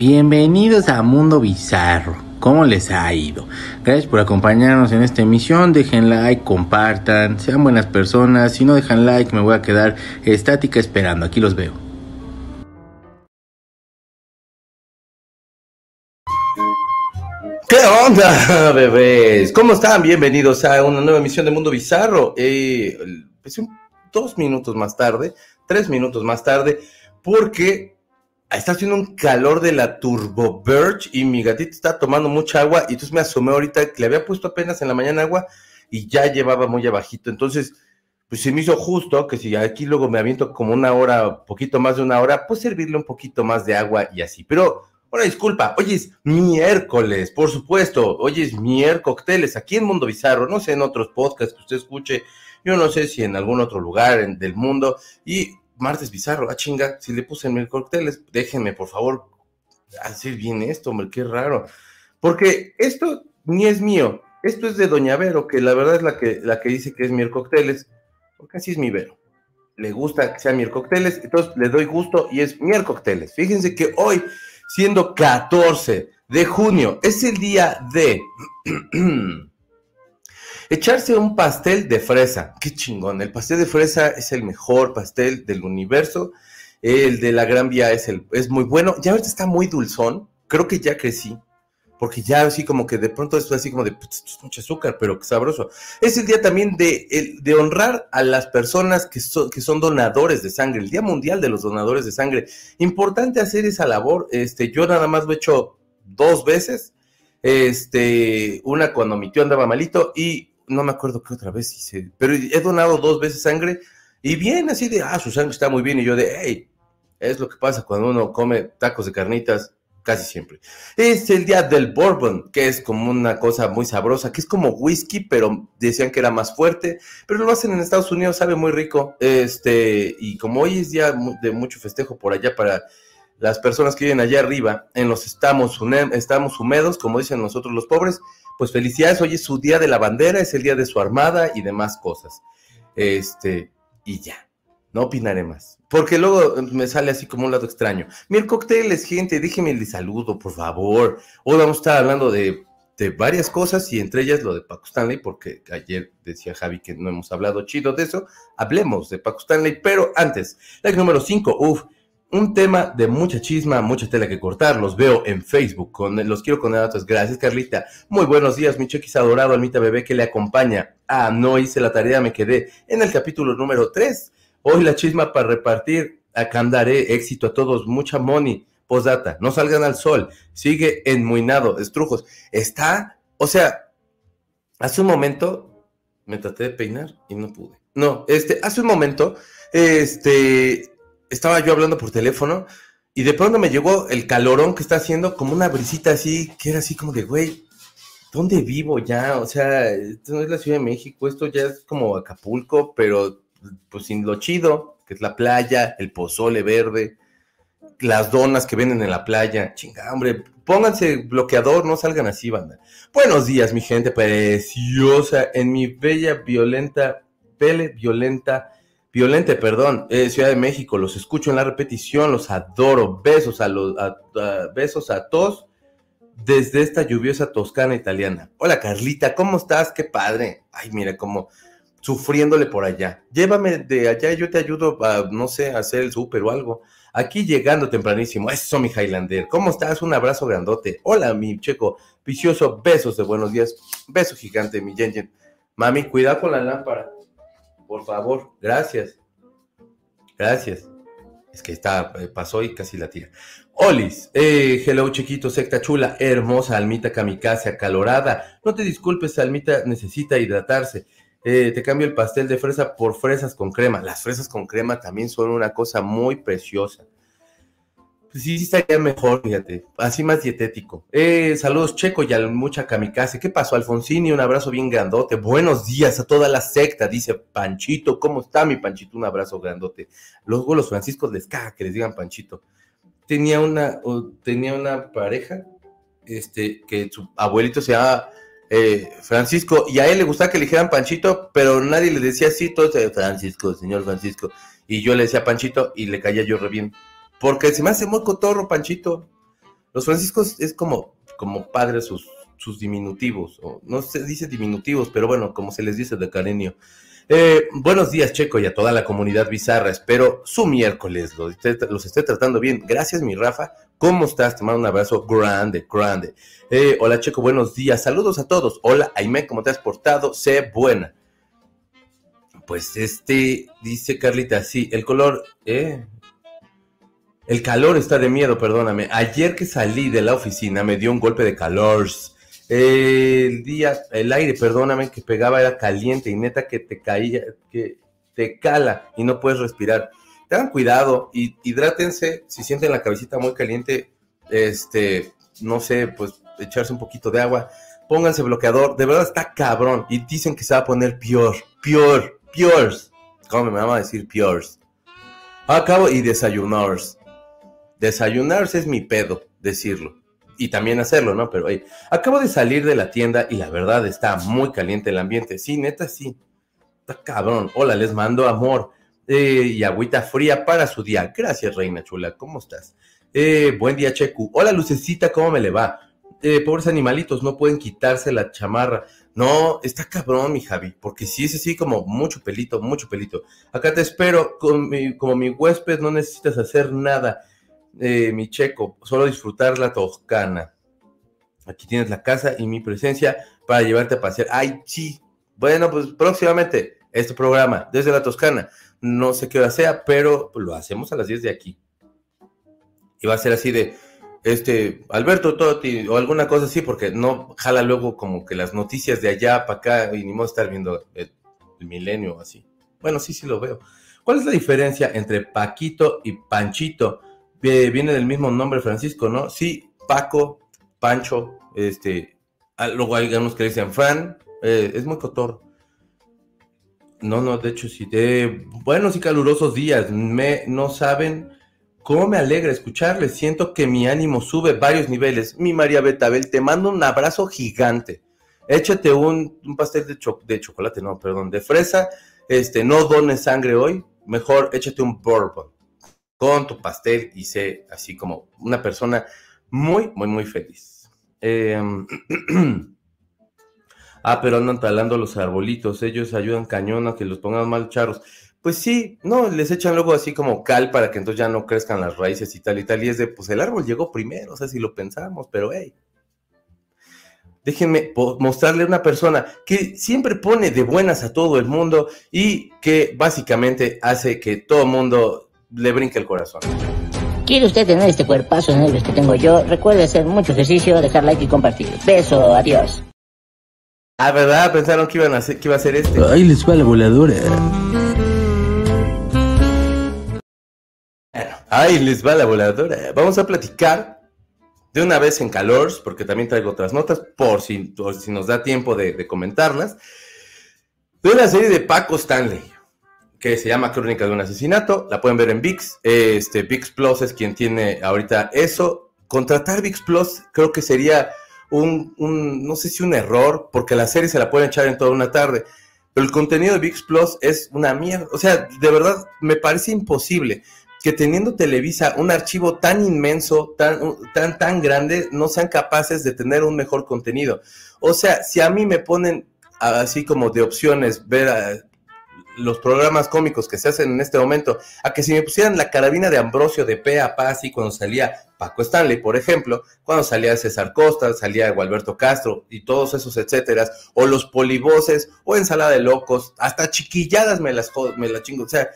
Bienvenidos a Mundo Bizarro. ¿Cómo les ha ido? Gracias por acompañarnos en esta emisión. Dejen like, compartan, sean buenas personas. Si no dejan like, me voy a quedar estática esperando. Aquí los veo. ¿Qué onda, bebés? ¿Cómo están? Bienvenidos a una nueva emisión de Mundo Bizarro. Eh, pues dos minutos más tarde, tres minutos más tarde, porque está haciendo un calor de la Turbo Birch y mi gatito está tomando mucha agua y entonces me asomé ahorita que le había puesto apenas en la mañana agua y ya llevaba muy abajito. Entonces, pues se me hizo justo que si aquí luego me aviento como una hora, poquito más de una hora, pues servirle un poquito más de agua y así. Pero, bueno, disculpa, hoy es miércoles, por supuesto, hoy es miércoles, aquí en Mundo Bizarro, no sé en otros podcasts que usted escuche, yo no sé si en algún otro lugar del mundo, y martes bizarro, ah chinga, si le puse mil cócteles, déjenme por favor hacer bien esto, hombre, qué raro. Porque esto ni es mío, esto es de Doña Vero, que la verdad es la que, la que dice que es miel cócteles, porque así es mi Vero. Le gusta que sea miel cócteles, entonces le doy gusto y es miel cócteles. Fíjense que hoy, siendo 14 de junio, es el día de Echarse un pastel de fresa, qué chingón. El pastel de fresa es el mejor pastel del universo. El de la Gran Vía es, el, es muy bueno. Ya ahorita está muy dulzón. Creo que ya crecí. Porque ya así como que de pronto es así como de mucho azúcar, pero sabroso. Es el día también de, de honrar a las personas que, que son donadores de sangre. El Día Mundial de los Donadores de Sangre. Importante hacer esa labor. Este, yo nada más lo he hecho dos veces. Este, una cuando mi tío andaba malito y no me acuerdo qué otra vez hice, pero he donado dos veces sangre y bien así de, ah, su sangre está muy bien y yo de, hey, es lo que pasa cuando uno come tacos de carnitas casi siempre. Es el día del bourbon, que es como una cosa muy sabrosa, que es como whisky, pero decían que era más fuerte, pero lo hacen en Estados Unidos, sabe muy rico. Este, y como hoy es día de mucho festejo por allá para las personas que viven allá arriba, en los estamos, estamos húmedos, como dicen nosotros los pobres, pues felicidades, hoy es su día de la bandera, es el día de su armada y demás cosas. Este, y ya, no opinaré más. Porque luego me sale así como un lado extraño. Miel cócteles, gente, déjenme el saludo, por favor. Hoy vamos a estar hablando de, de, varias cosas y entre ellas lo de Paco Stanley, porque ayer decía Javi que no hemos hablado chido de eso. Hablemos de Paco Stanley, pero antes, like número 5, uff un tema de mucha chisma, mucha tela que cortar. Los veo en Facebook. Con, los quiero con datos. Gracias, Carlita. Muy buenos días, mi chequis adorado, almita bebé que le acompaña. Ah, no hice la tarea, me quedé en el capítulo número 3. Hoy la chisma para repartir. Acá andaré. Éxito a todos. Mucha money. Posdata. No salgan al sol. Sigue enmuinado. Estrujos. Está, o sea, hace un momento me traté de peinar y no pude. No, este, hace un momento, este, estaba yo hablando por teléfono y de pronto me llegó el calorón que está haciendo, como una brisita así, que era así como de, güey, ¿dónde vivo ya? O sea, esto no es la Ciudad de México, esto ya es como Acapulco, pero pues sin lo chido, que es la playa, el pozole verde, las donas que venden en la playa. Chinga, hombre, pónganse bloqueador, no salgan así, banda. Buenos días, mi gente preciosa, en mi bella, violenta, pele violenta Violente, perdón, eh, Ciudad de México, los escucho en la repetición, los adoro, besos a los besos a todos desde esta lluviosa Toscana italiana. Hola Carlita, ¿cómo estás? Qué padre. Ay, mira cómo sufriéndole por allá. Llévame de allá, yo te ayudo a, no sé, a hacer el súper o algo. Aquí llegando tempranísimo. Eso, mi Highlander. ¿Cómo estás? Un abrazo grandote. Hola, mi checo. Vicioso. Besos de buenos días. Beso gigante, mi Yen Mami, cuidado con la lámpara por favor, gracias. Gracias. Es que está, eh, pasó y casi la tira. Olis, eh, hello chiquito, secta chula, hermosa, almita kamikaze, acalorada. No te disculpes, almita necesita hidratarse. Eh, te cambio el pastel de fresa por fresas con crema. Las fresas con crema también son una cosa muy preciosa. Sí, sí estaría mejor, fíjate. Así más dietético. Eh, saludos, Checo y a mucha kamikaze. ¿Qué pasó, Alfonsini? Un abrazo bien grandote. Buenos días a toda la secta, dice Panchito. ¿Cómo está mi Panchito? Un abrazo grandote. Luego los franciscos les caga que les digan Panchito. Tenía una, tenía una pareja, este, que su abuelito se llama eh, Francisco, y a él le gustaba que le dijeran Panchito, pero nadie le decía así, todo Francisco, señor Francisco. Y yo le decía Panchito y le caía yo re bien porque se me hace muy cotorro, Panchito. Los Franciscos es como, como padre sus, sus diminutivos, o no se dice diminutivos, pero bueno, como se les dice de cariño. Eh, buenos días, Checo, y a toda la comunidad bizarra. Espero su miércoles los esté, tratando bien. Gracias, mi Rafa. ¿Cómo estás? Te mando un abrazo grande, grande. Eh, hola, Checo, buenos días. Saludos a todos. Hola, Aime, ¿cómo te has portado? Sé buena. Pues este, dice Carlita, sí, el color, eh, el calor está de miedo, perdóname. Ayer que salí de la oficina me dio un golpe de calor el día, el aire, perdóname, que pegaba era caliente y neta que te caía, que te cala y no puedes respirar. Tengan cuidado y hidrátense. Si sienten la cabecita muy caliente, este, no sé, pues echarse un poquito de agua. Pónganse bloqueador. De verdad está cabrón. Y dicen que se va a poner peor, peor, peor. ¿Cómo me van a decir peor? Acabo y desayunars. Desayunars es mi pedo, decirlo y también hacerlo, ¿no? Pero hey, acabo de salir de la tienda y la verdad está muy caliente el ambiente. Sí, neta, sí. Está cabrón. Hola, les mando amor eh, y agüita fría para su día. Gracias, reina chula. ¿Cómo estás? Eh, buen día, Checu. Hola, lucecita, ¿cómo me le va? Eh, pobres animalitos, no pueden quitarse la chamarra. No, está cabrón, mi Javi, porque si es así como mucho pelito, mucho pelito. Acá te espero, con como mi huésped, no necesitas hacer nada eh, mi checo, solo disfrutar la toscana. Aquí tienes la casa y mi presencia para llevarte a pasear. Ay, sí. Bueno, pues próximamente este programa desde la Toscana. No sé qué hora sea, pero lo hacemos a las 10 de aquí. Y va a ser así de, este, Alberto Totti o alguna cosa así, porque no jala luego como que las noticias de allá para acá y ni modo estar viendo el, el milenio así. Bueno, sí, sí lo veo. ¿Cuál es la diferencia entre Paquito y Panchito? Viene del mismo nombre Francisco, ¿no? Sí, Paco, Pancho, este, ah, luego hay algunos que dicen Fran, eh, es muy cotor. No, no, de hecho sí, de buenos y calurosos días, me, no saben cómo me alegra escucharles, siento que mi ánimo sube varios niveles. Mi María Betabel, te mando un abrazo gigante. Échate un, pastel de, de chocolate, no, perdón, de fresa, este, no dones sangre hoy, mejor échate un bourbon con tu pastel y sé así como una persona muy, muy, muy feliz. Em, ah, pero andan talando los arbolitos, ellos ayudan cañón a que los pongan mal charros. Pues sí, no, les echan luego así como cal para que entonces ya no crezcan las raíces y tal y tal. Y es de, pues el árbol llegó primero, o sea, si lo pensamos, pero hey. Déjenme mostrarle a una persona que siempre pone de buenas a todo el mundo y que básicamente hace que todo el mundo le brinca el corazón. ¿Quiere usted tener este cuerpazo negro que tengo yo? Recuerde hacer mucho ejercicio, dejar like y compartir. Beso, adiós. Ah, ¿verdad? Pensaron que, iban a hacer, que iba a ser este. Ahí les va la voladora. Bueno, ahí les va la voladora. Vamos a platicar de una vez en calors, porque también traigo otras notas, por si, si nos da tiempo de, de comentarlas, de una serie de Paco Stanley que se llama Crónica de un asesinato. La pueden ver en VIX. Este, VIX Plus es quien tiene ahorita eso. Contratar VIX Plus creo que sería un, no sé si un error, porque la serie se la pueden echar en toda una tarde. Pero el contenido de VIX Plus es una mierda. O sea, de verdad me parece imposible que teniendo Televisa un archivo tan inmenso, tan, tan, tan grande, no sean capaces de tener un mejor contenido. O sea, si a mí me ponen así como de opciones ver a, los programas cómicos que se hacen en este momento, a que si me pusieran la carabina de Ambrosio de pe a pa, así cuando salía Paco Stanley, por ejemplo, cuando salía César Costa, salía Gualberto Castro y todos esos etcétera, o los polivoces, o ensalada de locos, hasta chiquilladas me las, me las chingo, o sea,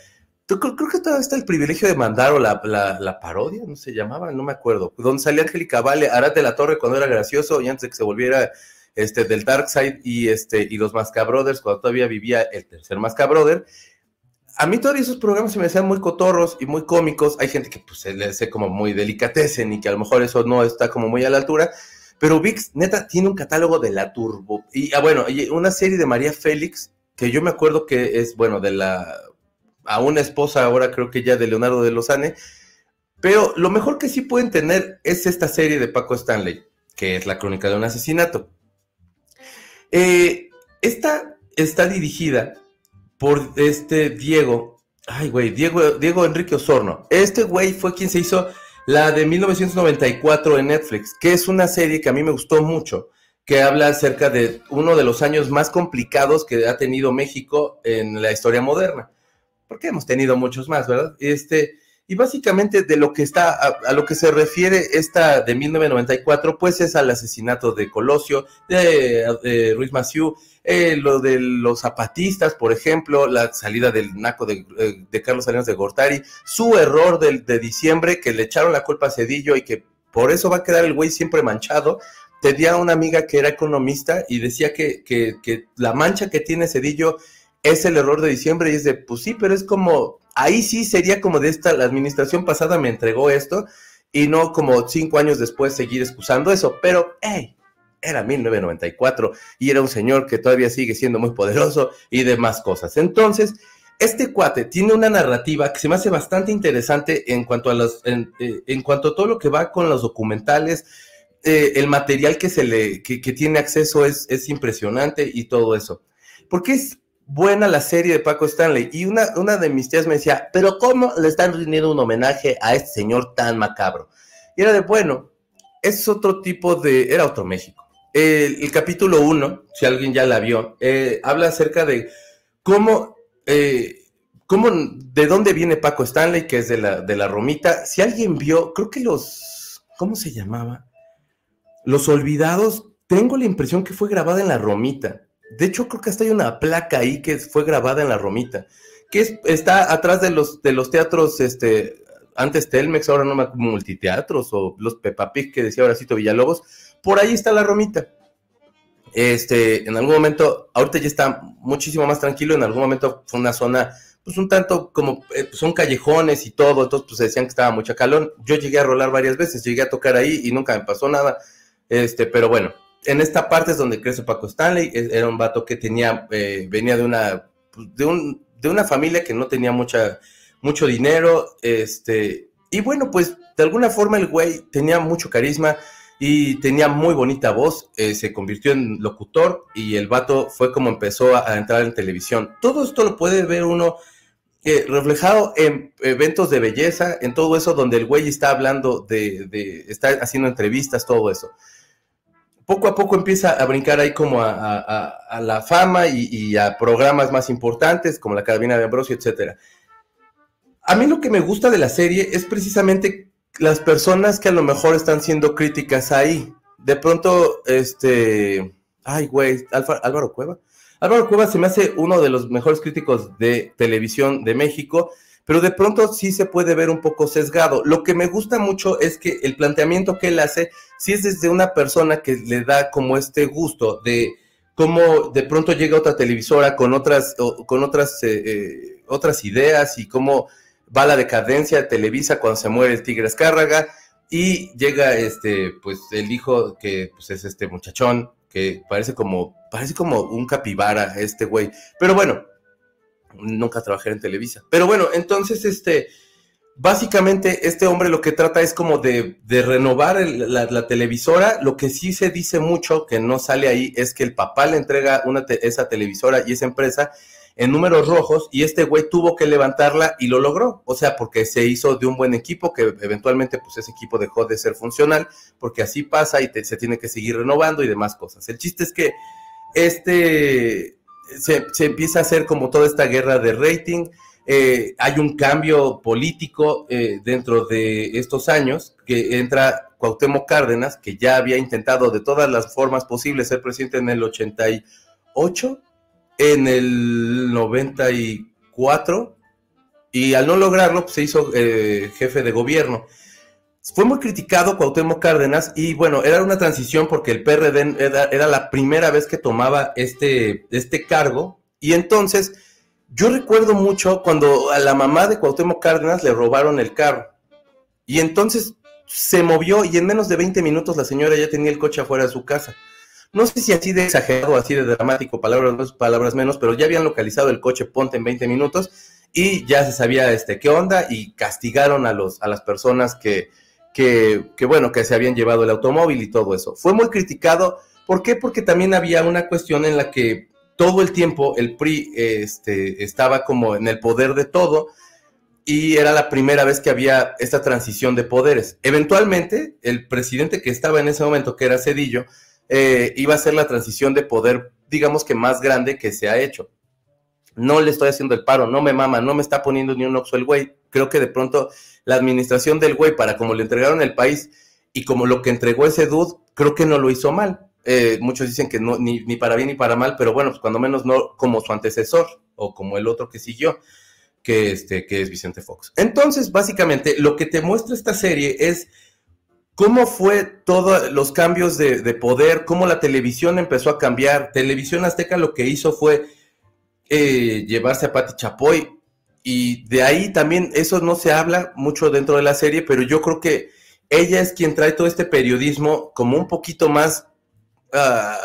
creo, que todavía está el privilegio de mandar o la, la, parodia, no se llamaba, no me acuerdo, donde salía Angélica Vale, Arad de la Torre cuando era gracioso y antes de que se volviera este, del Dark Side y, este, y los Mascabrothers, cuando todavía vivía el tercer Mascabrother. A mí todavía esos programas se me hacían muy cotorros y muy cómicos. Hay gente que pues se le hace como muy delicatecen y que a lo mejor eso no está como muy a la altura. Pero VIX, neta, tiene un catálogo de la Turbo. Y ah, bueno, una serie de María Félix, que yo me acuerdo que es, bueno, de la. a una esposa ahora creo que ya de Leonardo de Lozane. Pero lo mejor que sí pueden tener es esta serie de Paco Stanley, que es la crónica de un asesinato. Eh, esta está dirigida por este Diego, ay güey, Diego, Diego Enrique Osorno. Este güey fue quien se hizo La de 1994 en Netflix, que es una serie que a mí me gustó mucho, que habla acerca de uno de los años más complicados que ha tenido México en la historia moderna. Porque hemos tenido muchos más, ¿verdad? Este, y básicamente de lo que está, a, lo que se refiere esta de 1994, pues es al asesinato de Colosio, de, Ruiz Maciú, eh, lo de los zapatistas, por ejemplo, la salida del naco de, eh, Carlos Salinas de Gortari, su error de diciembre, que le echaron la culpa a Cedillo y que por eso va a quedar el güey siempre manchado. Tenía una amiga que era economista y decía que, que, que la mancha que tiene Cedillo es el error de diciembre y es de, pues sí, pero es como ahí sí sería como de esta, la administración pasada me entregó esto y no como cinco años después seguir excusando eso, pero hey, era 1994 y era un señor que todavía sigue siendo muy poderoso y demás cosas. Entonces, este cuate tiene una narrativa que se me hace bastante interesante en cuanto a los, en, eh, cuanto a todo lo que va con los documentales, eh, el material que se le, que tiene acceso es, es impresionante y todo eso. Porque es buena la serie de Paco Stanley. Y una, una de mis tías me decía, pero ¿cómo le están rindiendo un homenaje a este señor tan macabro? Y era de, bueno, es otro tipo de, era otro México. El, capítulo 1, si alguien ya la vio, eh, habla acerca de cómo, eh, cómo, de dónde viene Paco Stanley, que es de la, de la Romita. Si alguien vio, creo que los, ¿cómo se llamaba? Los Olvidados, tengo la impresión que fue grabada en la Romita. De hecho, creo que hasta hay una placa ahí que fue grabada en la Romita, que está atrás de los, de los teatros, este, antes Telmex, ahora no me multiteatros, o los Peppa Pig que decía Horacito Villalobos, por ahí está la Romita. Este, en algún momento, ahorita ya está muchísimo más tranquilo, en algún momento fue una zona, pues un tanto como, eh, son callejones y todo, entonces pues decían que estaba mucha calor. Yo llegué a rolar varias veces, llegué a tocar ahí y nunca me pasó nada, este, pero bueno, en esta parte es donde crece Paco Stanley, era un vato que tenía, eh, venía de una, pues, de, un, de una familia que no tenía mucha, mucho dinero, este, y bueno, pues de alguna forma el güey tenía mucho carisma y tenía muy bonita voz, eh, se convirtió en locutor y el vato fue como empezó a, entrar en televisión. Todo esto lo puede ver uno eh, reflejado en eventos de belleza, en todo eso donde el güey está hablando de, de, está haciendo entrevistas, todo eso poco a poco empieza a brincar ahí como a, la fama y, a programas más importantes como la Carabina de Ambrosio, etcétera. A mí lo que me gusta de la serie es precisamente las personas que a lo mejor están siendo críticas ahí. De pronto, este, ay, güey, Álvaro Cueva. Álvaro Cueva se me hace uno de los mejores críticos de televisión de México pero de pronto sí se puede ver un poco sesgado. Lo que me gusta mucho es que el planteamiento que él hace, sí es desde una persona que le da como este gusto de cómo de pronto llega otra televisora con otras, con otras, eh, eh, otras ideas y cómo va la decadencia de Televisa cuando se muere el Tigre Escárraga y llega este, pues el hijo que pues, es este muchachón que parece como, parece como un capibara este güey. Pero bueno, nunca trabajé en Televisa. Pero bueno, entonces, este, básicamente este hombre lo que trata es como de, renovar la, televisora. Lo que sí se dice mucho, que no sale ahí, es que el papá le entrega una esa televisora y esa empresa en números rojos y este güey tuvo que levantarla y lo logró. O sea, porque se hizo de un buen equipo que eventualmente pues ese equipo dejó de ser funcional porque así pasa y se tiene que seguir renovando y demás cosas. El chiste es que este se, empieza a hacer como toda esta guerra de rating. Eh, hay un cambio político eh, dentro de estos años que entra Cuauhtémoc Cárdenas, que ya había intentado de todas las formas posibles ser presidente en el 88, en el 94, y al no lograrlo, pues, se hizo eh, jefe de gobierno. Fue muy criticado Cuauhtémoc Cárdenas y bueno, era una transición porque el PRD era, la primera vez que tomaba este, este cargo y entonces yo recuerdo mucho cuando a la mamá de Cuauhtémoc Cárdenas le robaron el carro y entonces se movió y en menos de 20 minutos la señora ya tenía el coche afuera de su casa. No sé si así de exagerado, así de dramático, palabras palabras menos, pero ya habían localizado el coche Ponte en 20 minutos y ya se sabía este qué onda y castigaron a los a las personas que que, bueno, que se habían llevado el automóvil y todo eso. Fue muy criticado. ¿Por qué? Porque también había una cuestión en la que todo el tiempo el PRI este, estaba como en el poder de todo y era la primera vez que había esta transición de poderes. Eventualmente, el presidente que estaba en ese momento, que era Cedillo, eh, iba a ser la transición de poder, digamos que más grande que se ha hecho. No le estoy haciendo el paro, no me mama, no me está poniendo ni un oxo el güey. Creo que de pronto la administración del güey, para como le entregaron el país y como lo que entregó ese dude, creo que no lo hizo mal. Eh, muchos dicen que no, ni, para bien ni para mal, pero bueno, pues cuando menos no como su antecesor o como el otro que siguió que, este, que es Vicente Fox. Entonces, básicamente, lo que te muestra esta serie es cómo fue todos los cambios de, poder, cómo la televisión empezó a cambiar. Televisión Azteca lo que hizo fue eh, llevarse a Pati Chapoy. Y de ahí también, eso no se habla mucho dentro de la serie, pero yo creo que ella es quien trae todo este periodismo como un poquito más... Ah,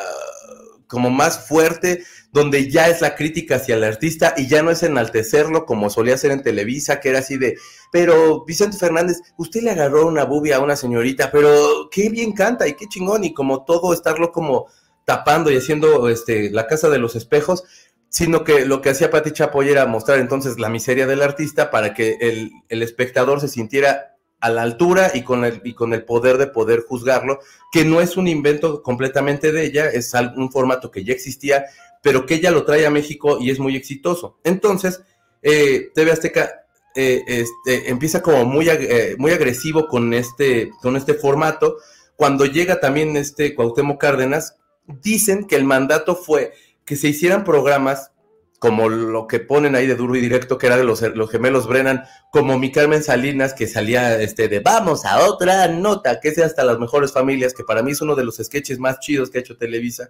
como más fuerte, donde ya es la crítica hacia el artista y ya no es enaltecerlo como solía ser en Televisa, que era así de, pero Vicente Fernández, usted le agarró una bubia a una señorita, pero qué bien canta y qué chingón, y como todo estarlo como tapando y haciendo este, la casa de los espejos, sino que lo que hacía Pati Chapoy era mostrar entonces la miseria del artista para que el, el espectador se sintiera a la altura y con, el, y con el poder de poder juzgarlo, que no es un invento completamente de ella, es un formato que ya existía, pero que ella lo trae a México y es muy exitoso. Entonces, eh, TV Azteca eh, este, empieza como muy, eh, muy agresivo con este, con este formato. Cuando llega también este Cuauhtémoc Cárdenas, dicen que el mandato fue que se hicieran programas como lo que ponen ahí de duro y directo, que era de los, los, gemelos Brennan, como mi Carmen Salinas, que salía este de vamos a otra nota, que de hasta las mejores familias, que para mí es uno de los sketches más chidos que ha hecho Televisa,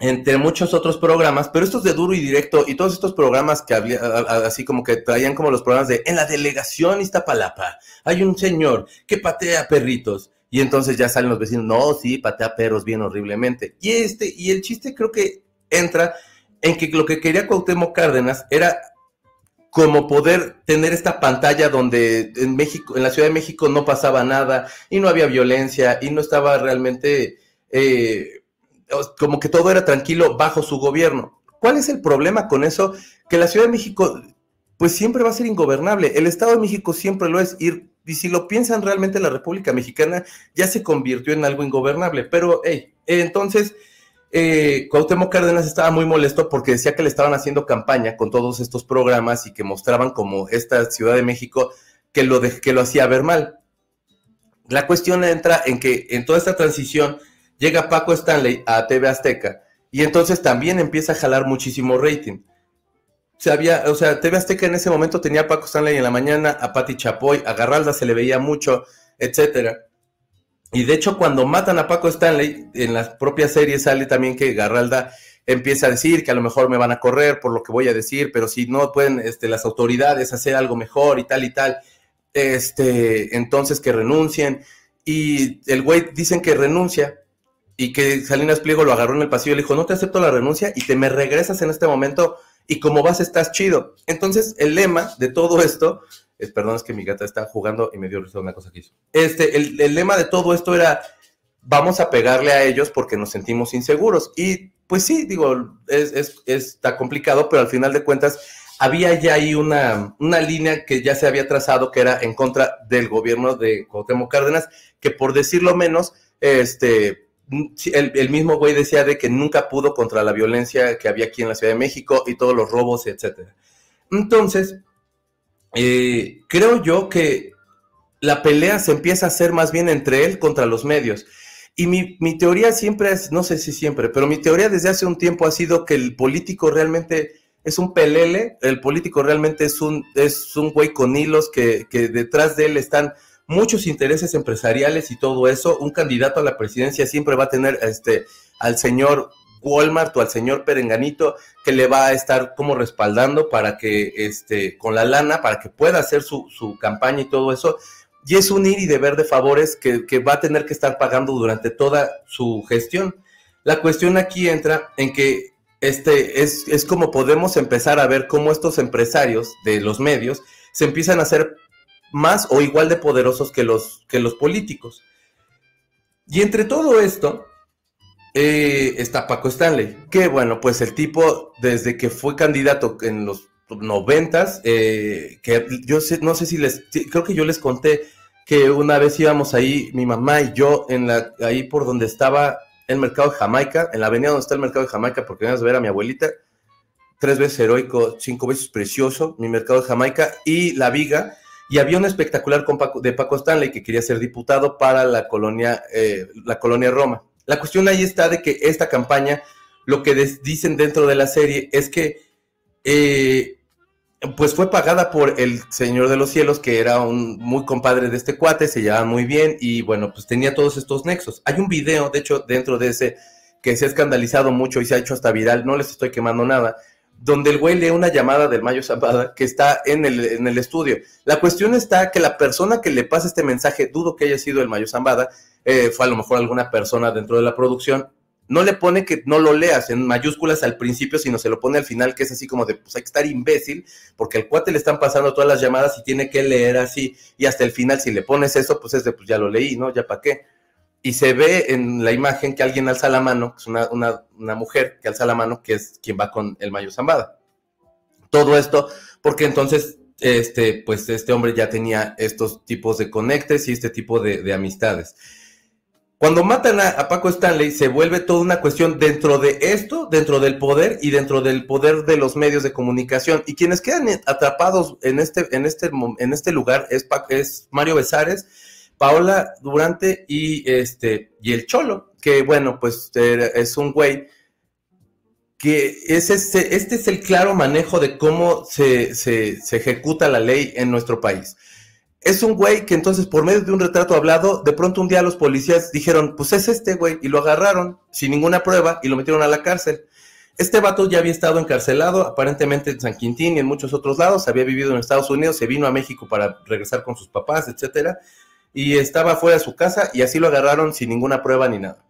entre muchos otros programas, pero estos de duro y directo y todos estos programas que había, así como que traían como los programas de en la delegación Iztapalapa, hay un señor que patea perritos. Y entonces ya salen los vecinos, no, sí, patea perros bien horriblemente. Y este, y el chiste creo que entra en que lo que quería Cuauhtémoc Cárdenas era como poder tener esta pantalla donde en México, en la Ciudad de México no pasaba nada y no había violencia y no estaba realmente eh, como que todo era tranquilo bajo su gobierno. ¿Cuál es el problema con eso? Que la Ciudad de México pues siempre va a ser ingobernable. El Estado de México siempre lo es. Y, y si lo piensan realmente la República Mexicana ya se convirtió en algo ingobernable. Pero, hey, entonces eh, Cuauhtémoc Cárdenas estaba muy molesto porque decía que le estaban haciendo campaña con todos estos programas y que mostraban como esta Ciudad de México que lo, que lo hacía ver mal. La cuestión entra en que en toda esta transición llega Paco Stanley a TV Azteca y entonces también empieza a jalar muchísimo rating. Se había, o sea, TV Azteca en ese momento tenía a Paco Stanley en la mañana, a Patti Chapoy, a Garralda se le veía mucho, etcétera. Y de hecho, cuando matan a Paco Stanley, en la propia serie sale también que Garralda empieza a decir que a lo mejor me van a correr por lo que voy a decir, pero si no pueden este, las autoridades hacer algo mejor y tal y tal, este, entonces que renuncien. Y el güey dicen que renuncia y que Salinas Pliego lo agarró en el pasillo y le dijo, no te acepto la renuncia y te me regresas en este momento y como vas estás chido. Entonces el lema de todo esto es, perdón, es que mi gata está jugando y me dio risa una cosa que hizo. Este, el, lema de todo esto era, vamos a pegarle a ellos porque nos sentimos inseguros. Y pues sí, digo, es, es, está complicado, pero al final de cuentas había ya ahí una, una línea que ya se había trazado que era en contra del gobierno de Cuauhtémoc Cárdenas, que por decirlo menos, este, el, mismo güey decía de que nunca pudo contra la violencia que había aquí en la Ciudad de México y todos los robos, etcétera. Entonces, eh, creo yo que la pelea se empieza a hacer más bien entre él contra los medios. Y mi, mi, teoría siempre es, no sé si siempre, pero mi teoría desde hace un tiempo ha sido que el político realmente es un pelele, el político realmente es un, es un güey con hilos que, que detrás de él están muchos intereses empresariales y todo eso. Un candidato a la presidencia siempre va a tener este, al señor Walmart o al señor Perenganito que le va a estar como respaldando para que, este, con la lana, para que pueda hacer su, su campaña y todo eso. Y es un ir y deber de favores que, que va a tener que estar pagando durante toda su gestión. La cuestión aquí entra en que este es, es como podemos empezar a ver cómo estos empresarios de los medios se empiezan a hacer más o igual de poderosos que los, que los políticos. Y entre todo esto, eh, está Paco Stanley, que bueno, pues el tipo desde que fue candidato en los noventas, eh, que yo no sé si les, creo que yo les conté que una vez íbamos ahí, mi mamá y yo, en la, ahí por donde estaba el mercado de Jamaica, en la avenida donde está el mercado de Jamaica, porque veníamos a ver a mi abuelita, tres veces heroico, cinco veces precioso, mi mercado de Jamaica, y La Viga, y había un espectacular de Paco Stanley que quería ser diputado para la colonia, eh, la colonia Roma. La cuestión ahí está de que esta campaña, lo que dicen dentro de la serie es que eh, pues fue pagada por el Señor de los Cielos, que era un muy compadre de este cuate, se llevaba muy bien y bueno, pues tenía todos estos nexos. Hay un video, de hecho, dentro de ese que se ha escandalizado mucho y se ha hecho hasta viral, no les estoy quemando nada, donde el güey lee una llamada del Mayo Zambada que está en el, en el estudio. La cuestión está que la persona que le pasa este mensaje, dudo que haya sido el Mayo Zambada, eh, fue a lo mejor alguna persona dentro de la producción, no le pone que no lo leas en mayúsculas al principio, sino se lo pone al final, que es así como de, pues hay que estar imbécil, porque al cuate le están pasando todas las llamadas y tiene que leer así, y hasta el final, si le pones eso, pues es de, pues ya lo leí, ¿no? Ya para qué. Y se ve en la imagen que alguien alza la mano, que es una, una, una mujer que alza la mano, que es quien va con el Mayo Zambada. Todo esto, porque entonces, este, pues este hombre ya tenía estos tipos de conectes y este tipo de, de amistades. Cuando matan a, Paco Stanley, se vuelve toda una cuestión dentro de esto, dentro del poder y dentro del poder de los medios de comunicación. Y quienes quedan atrapados en este, en este, en este lugar es, es Mario Besares, Paola Durante y, este, y el Cholo, que bueno, pues es un güey que es este, este es el claro manejo de cómo se, se, se ejecuta la ley en nuestro país. Es un güey que entonces por medio de un retrato hablado, de pronto un día los policías dijeron, pues es este güey, y lo agarraron sin ninguna prueba y lo metieron a la cárcel. Este vato ya había estado encarcelado, aparentemente en San Quintín y en muchos otros lados, había vivido en Estados Unidos, se vino a México para regresar con sus papás, etcétera, y estaba fuera de su casa y así lo agarraron sin ninguna prueba ni nada.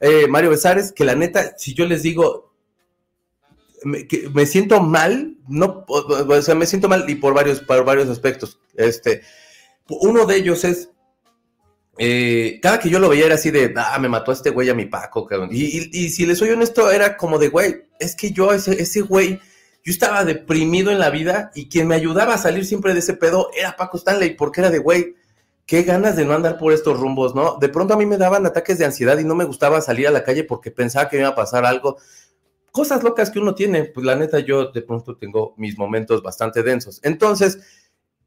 Eh, Mario Besares, que la neta, si yo les digo, me, que me siento mal, no, o sea, me siento mal y por varios, por varios aspectos. Este, uno de ellos es, eh, cada que yo lo veía era así de, ah, me mató este güey a mi Paco, cabrón. Y, si les soy honesto, era como de, güey, es que yo, ese, ese güey, yo estaba deprimido en la vida y quien me ayudaba a salir siempre de ese pedo era Paco Stanley, porque era de, güey, qué ganas de no andar por estos rumbos, ¿no? De pronto a mí me daban ataques de ansiedad y no me gustaba salir a la calle porque pensaba que me iba a pasar algo. Cosas locas que uno tiene, pues la neta yo de pronto tengo mis momentos bastante densos. Entonces,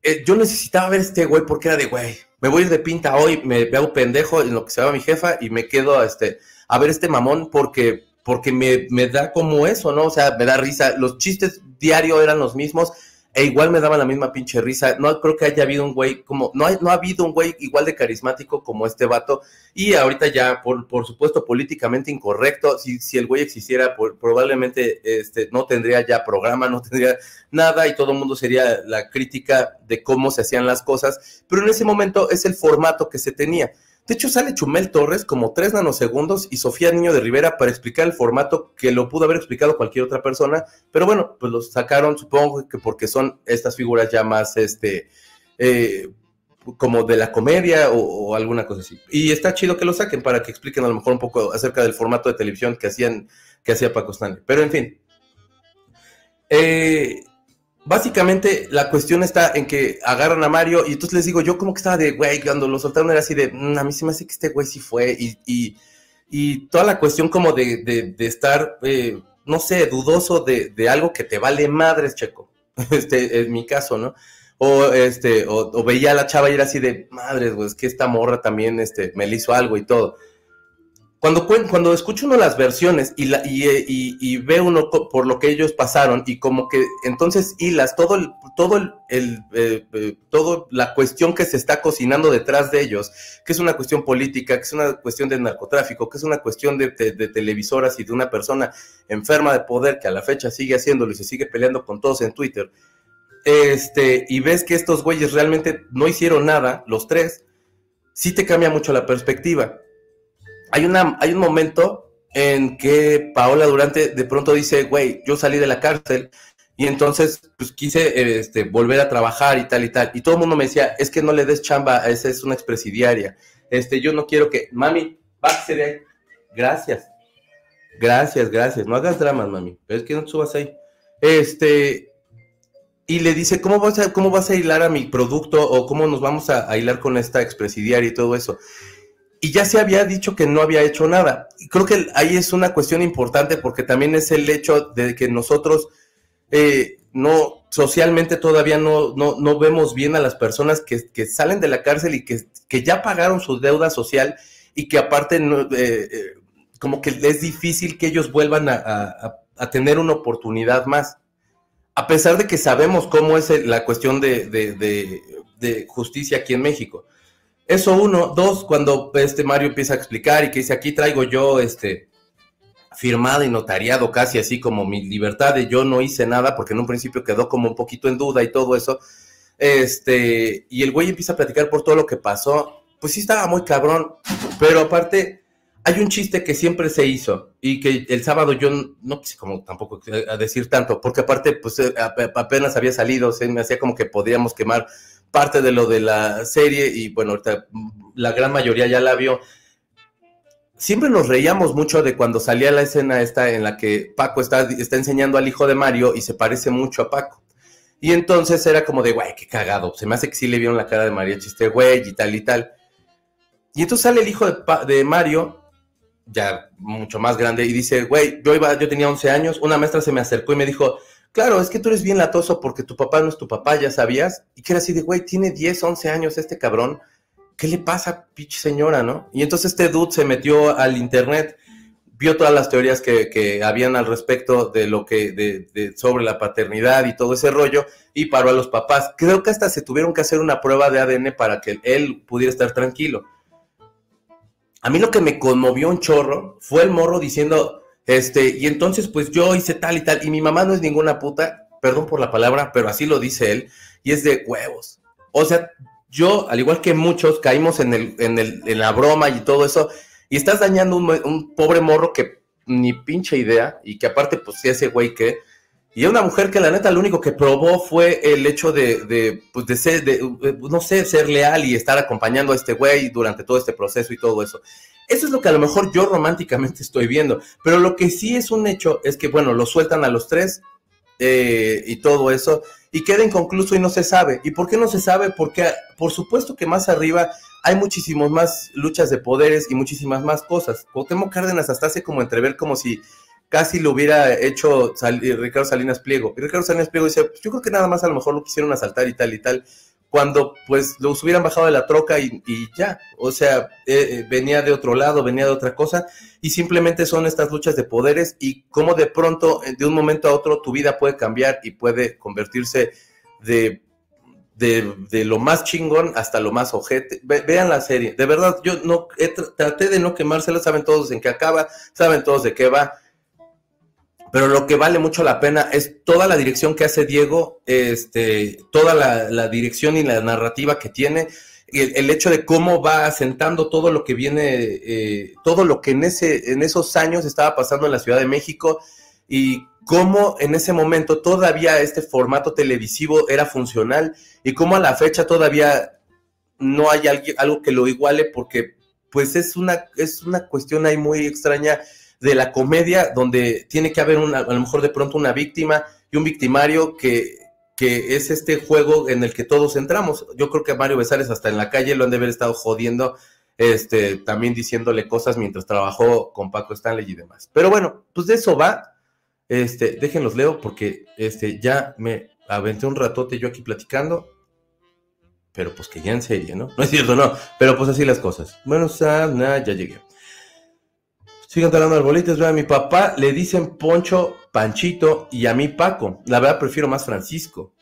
eh, yo necesitaba ver este güey porque era de, güey, me voy a ir de pinta hoy, me veo pendejo en lo que se va mi jefa y me quedo a, este, a ver este mamón porque, porque me, me da como eso, ¿no? O sea, me da risa. Los chistes diario eran los mismos e igual me daba la misma pinche risa. No creo que haya habido un güey como, no, no ha habido un güey igual de carismático como este vato. Y ahorita ya, por, por supuesto, políticamente incorrecto. Si, si el güey existiera, probablemente este, no tendría ya programa, no tendría nada y todo el mundo sería la crítica de cómo se hacían las cosas. Pero en ese momento es el formato que se tenía. De hecho, sale Chumel Torres como tres nanosegundos y Sofía Niño de Rivera para explicar el formato que lo pudo haber explicado cualquier otra persona, pero bueno, pues los sacaron, supongo que porque son estas figuras ya más, este, eh, como de la comedia o, alguna cosa así. Y está chido que lo saquen para que expliquen a lo mejor un poco acerca del formato de televisión que hacían, que hacía Paco Stanley. Pero en fin. Eh, Básicamente la cuestión está en que agarran a Mario y entonces les digo, yo como que estaba de, güey, cuando lo soltaron era así de, mm, a mí sí me hace que este güey sí fue y, y, toda la cuestión como de, de, estar, eh, no sé, dudoso de, de, algo que te vale madres, Checo, este, en mi caso, ¿no? O, este, o, veía a la chava y era así de, madres, güey, es que esta morra también, este, me le hizo algo y todo cuando, cuando escucha uno las versiones y, la, y, y, ve uno por lo que ellos pasaron y como que entonces hilas todo el, todo el, eh, eh, todo la cuestión que se está cocinando detrás de ellos, que es una cuestión política, que es una cuestión de narcotráfico, que es una cuestión de, de, televisoras y de una persona enferma de poder que a la fecha sigue haciéndolo y se sigue peleando con todos en Twitter, este, y ves que estos güeyes realmente no hicieron nada, los tres, sí te cambia mucho la perspectiva hay, una, hay un momento en que Paola Durante de pronto dice, güey, yo salí de la cárcel y entonces pues quise este, volver a trabajar y tal y tal. Y todo el mundo me decía, es que no le des chamba, esa es una expresidiaria. Este, yo no quiero que, mami, bájese de ahí. Gracias. Gracias, gracias. No hagas dramas, mami. Pero es que no subas ahí. Este, y le dice, ¿cómo vas a, cómo vas a hilar a mi producto o cómo nos vamos a, a hilar con esta expresidiaria y todo eso? Y ya se había dicho que no había hecho nada. Y creo que ahí es una cuestión importante porque también es el hecho de que nosotros eh, no socialmente todavía no, no, no, vemos bien a las personas que, que salen de la cárcel y que, que, ya pagaron su deuda social y que aparte no, eh, eh, como que es difícil que ellos vuelvan a, a, tener una oportunidad más. A pesar de que sabemos cómo es la cuestión de, de, de justicia aquí en México. Eso uno. Dos, cuando este Mario empieza a explicar y que dice, aquí traigo yo este firmado y notariado casi así como mi libertad de yo no hice nada porque en un principio quedó como un poquito en duda y todo eso. Este, y el güey empieza a platicar por todo lo que pasó. Pues sí estaba muy cabrón, pero aparte hay un chiste que siempre se hizo y que el sábado yo no quise como tampoco a decir tanto, porque aparte pues eh, apenas había salido, se me hacía como que podíamos quemar parte de lo de la serie y bueno, ahorita la gran mayoría ya la vio siempre nos reíamos mucho de cuando salía la escena esta en la que Paco está, está enseñando al hijo de Mario y se parece mucho a Paco. Y entonces era como de, güey, qué cagado. Se me hace que sí le vieron la cara de María Chiste, güey, y tal y tal. Y entonces sale el hijo de, de, Mario, ya mucho más grande, y dice, güey, yo, yo tenía 11 años, una maestra se me acercó y me dijo, claro, es que tú eres bien latoso porque tu papá no es tu papá, ya sabías. Y que era así de, güey, tiene 10, 11 años este cabrón ¿qué le pasa, pinche señora, no? Y entonces este dude se metió al internet, vio todas las teorías que, que habían al respecto de lo que, de, de, sobre la paternidad y todo ese rollo, y paró a los papás. Creo que hasta se tuvieron que hacer una prueba de ADN para que él pudiera estar tranquilo. A mí lo que me conmovió un chorro fue el morro diciendo, este, y entonces pues yo hice tal y tal, y mi mamá no es ninguna puta, perdón por la palabra, pero así lo dice él, y es de huevos. O sea, yo, al igual que muchos, caímos en, el, en, el, en la broma y todo eso, y estás dañando un, pobre morro que ni pinche idea, y que aparte, pues, ese güey que... Y una mujer que la neta lo único que probó fue el hecho de, de, pues, de de, no sé, ser leal y estar acompañando a este güey durante todo este proceso y todo eso. Eso es lo que a lo mejor yo románticamente estoy viendo. Pero lo que sí es un hecho es que, bueno, lo sueltan a los tres eh, y todo eso y queda inconcluso y no se sabe. ¿Y por qué no se sabe? Porque por supuesto que más arriba hay muchísimos más luchas de poderes y muchísimas más cosas. Cuauhtémoc Cárdenas hasta hace como entrever como si casi lo hubiera hecho Ricardo Salinas Pliego. Y Ricardo Salinas Pliego dice, pues yo creo que nada más a lo mejor lo quisieron asaltar y tal y tal cuando pues los hubieran bajado de la troca y, ya, o sea, eh, eh, venía de otro lado, venía de otra cosa, y simplemente son estas luchas de poderes y cómo de pronto, eh, de un momento a otro, tu vida puede cambiar y puede convertirse de, de, lo más chingón hasta lo más ojete. Ve, vean la serie, de verdad, yo no traté de no quemársela, saben todos en qué acaba, saben todos de qué va, pero lo que vale mucho la pena es toda la dirección que hace Diego, este, toda la, dirección y la narrativa que tiene, el, el, hecho de cómo va asentando todo lo que viene, eh, todo lo que en, ese, en esos años estaba pasando en la Ciudad de México y cómo en ese momento todavía este formato televisivo era funcional y cómo a la fecha todavía no hay algo que lo iguale porque pues es una, es una cuestión ahí muy extraña de la comedia donde tiene que haber una, a lo mejor de pronto una víctima y un victimario que, que es este juego en el que todos entramos. Yo creo que a Mario Besares hasta en la calle lo han de haber estado jodiendo, este, también diciéndole cosas mientras trabajó con Paco Stanley y demás. Pero bueno, pues de eso va. Este, déjenlos leo porque este, ya me aventé un ratote yo aquí platicando. Pero pues que ya en serie, ¿no? No es cierto, no. Pero pues así las cosas. Bueno, ya llegué. Sigan talando arbolitos, a mi papá le dicen Poncho, Panchito y a mí Paco. La verdad prefiero más Francisco.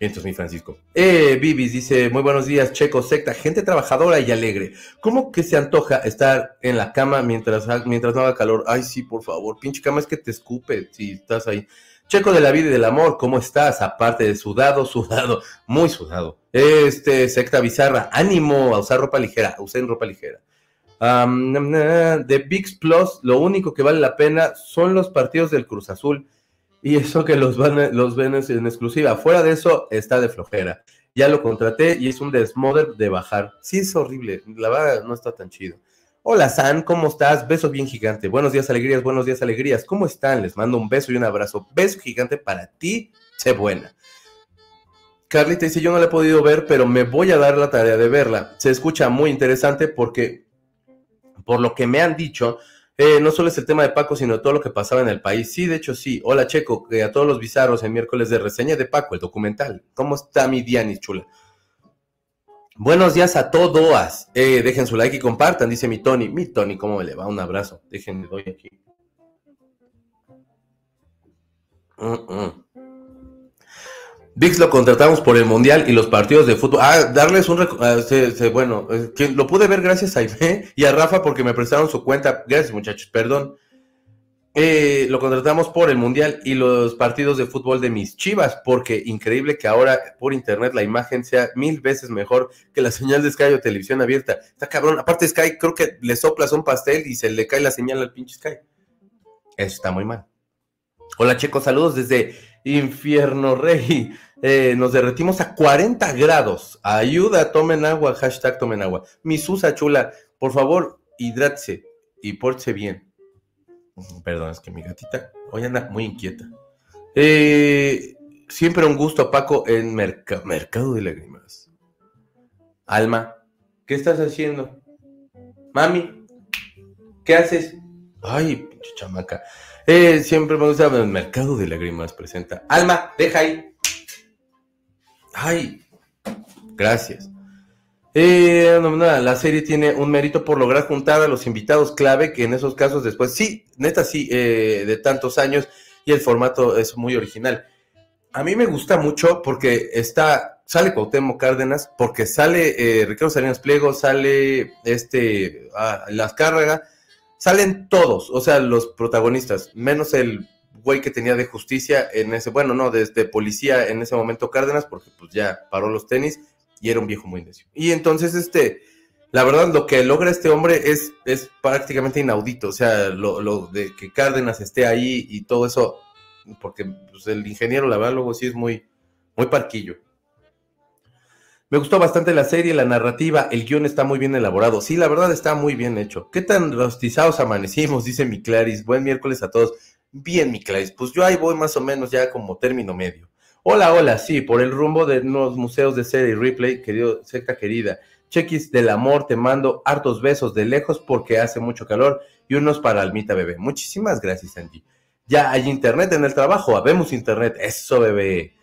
Entonces mi Francisco. Eh, Bibis dice, muy buenos días, Checo, secta, gente trabajadora y alegre. ¿Cómo que se antoja estar en la cama mientras, mientras no haga calor? Ay, sí, por favor, pinche cama es que te escupe si estás ahí. Checo de la vida y del amor, ¿cómo estás? Aparte de sudado, sudado, muy sudado. Este, secta bizarra, ánimo a usar ropa ligera, usen ropa ligera. De VIX Plus, lo único que vale la pena son los partidos del Cruz Azul. Y eso que los, van, los ven en exclusiva. Fuera de eso, está de flojera. Ya lo contraté y es un desmoder de bajar. Sí, es horrible. La verdad, no está tan chido. Hola, San, ¿cómo estás? Beso bien gigante. Buenos días, alegrías, buenos días, alegrías. ¿Cómo están? Les mando un beso y un abrazo. Beso gigante para ti. Sé buena. Carlita dice, yo no la he podido ver, pero me voy a dar la tarea de verla. Se escucha muy interesante porque, por lo que me han dicho, eh, no solo es el tema de Paco, sino todo lo que pasaba en el país. Sí, de hecho sí. Hola Checo, a todos los bizarros en miércoles de reseña de Paco, el documental. ¿Cómo está mi Dianis chula? Buenos días a todos. Eh, dejen su like y compartan, dice mi Tony. Mi Tony, ¿cómo le va? Un abrazo. Déjenme, doy aquí. VIX lo contratamos por el Mundial y los partidos de fútbol. Ah, darles un... Ah, bueno, lo pude ver gracias a Ife y a Rafa porque me prestaron su cuenta. Gracias muchachos, perdón. Eh, lo contratamos por el Mundial y los partidos de fútbol de mis chivas, porque increíble que ahora por internet la imagen sea mil veces mejor que la señal de Sky o televisión abierta. Está cabrón. Aparte Sky creo que le soplas un pastel y se le cae la señal al pinche Sky. Eso está muy mal. Hola chicos, saludos desde Infierno Rey. Eh, nos derretimos a 40 grados. Ayuda, tomen agua, hashtag tomen agua. Mi Susa chula, por favor, hidrátese y pórtese bien. Perdón, es que mi gatita hoy anda muy inquieta. Eh, siempre un gusto, Paco, en Mercado de Lágrimas. Alma, ¿qué estás haciendo? Mami, ¿qué haces? Ay, pinche chamaca. Eh, siempre me gusta el mercado de lágrimas presenta. Alma, deja ahí. Ay, gracias. Eh, la serie tiene un mérito por lograr juntar a los invitados clave, que en esos casos después, sí, neta sí, eh, de tantos años, y el formato es muy original. A mí me gusta mucho porque está, sale Cuauhtémoc Cárdenas, porque sale eh, Ricardo Salinas Pliego, sale este, ah, Las Cárraga, salen todos, o sea, los protagonistas, menos el güey que tenía de justicia en ese, bueno, no, desde policía en ese momento Cárdenas, porque pues ya paró los tenis y era un viejo muy necio. Y entonces, este, la verdad, lo que logra este hombre es, es prácticamente inaudito, o sea, lo, lo de que Cárdenas esté ahí y todo eso, porque pues, el ingeniero, la verdad, luego sí es muy, muy parquillo. Me gustó bastante la serie, la narrativa, el guion está muy bien elaborado. Sí, la verdad está muy bien hecho. ¿Qué tan rostizados amanecimos? Dice mi Claris. Buen miércoles a todos. Bien, mi Claris. Pues yo ahí voy más o menos ya como término medio. Hola, hola, sí, por el rumbo de los museos de serie replay, querido, secta querida. Chequis del amor, te mando hartos besos de lejos porque hace mucho calor y unos para Almita Bebé. Muchísimas gracias, Angie. Ya hay internet en el trabajo, habemos internet. Eso, bebé.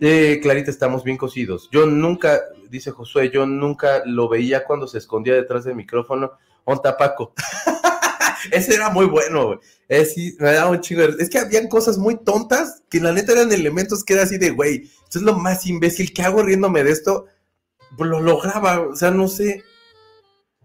Eh, Clarita, estamos bien cosidos. Yo nunca, dice Josué, yo nunca lo veía cuando se escondía detrás del micrófono. Un tapaco. Ese era muy bueno, güey. Es, me daba un chingo Es que habían cosas muy tontas que la neta eran elementos que era así de, güey, esto es lo más imbécil que hago riéndome de esto. Pues lo lograba, o sea, no sé.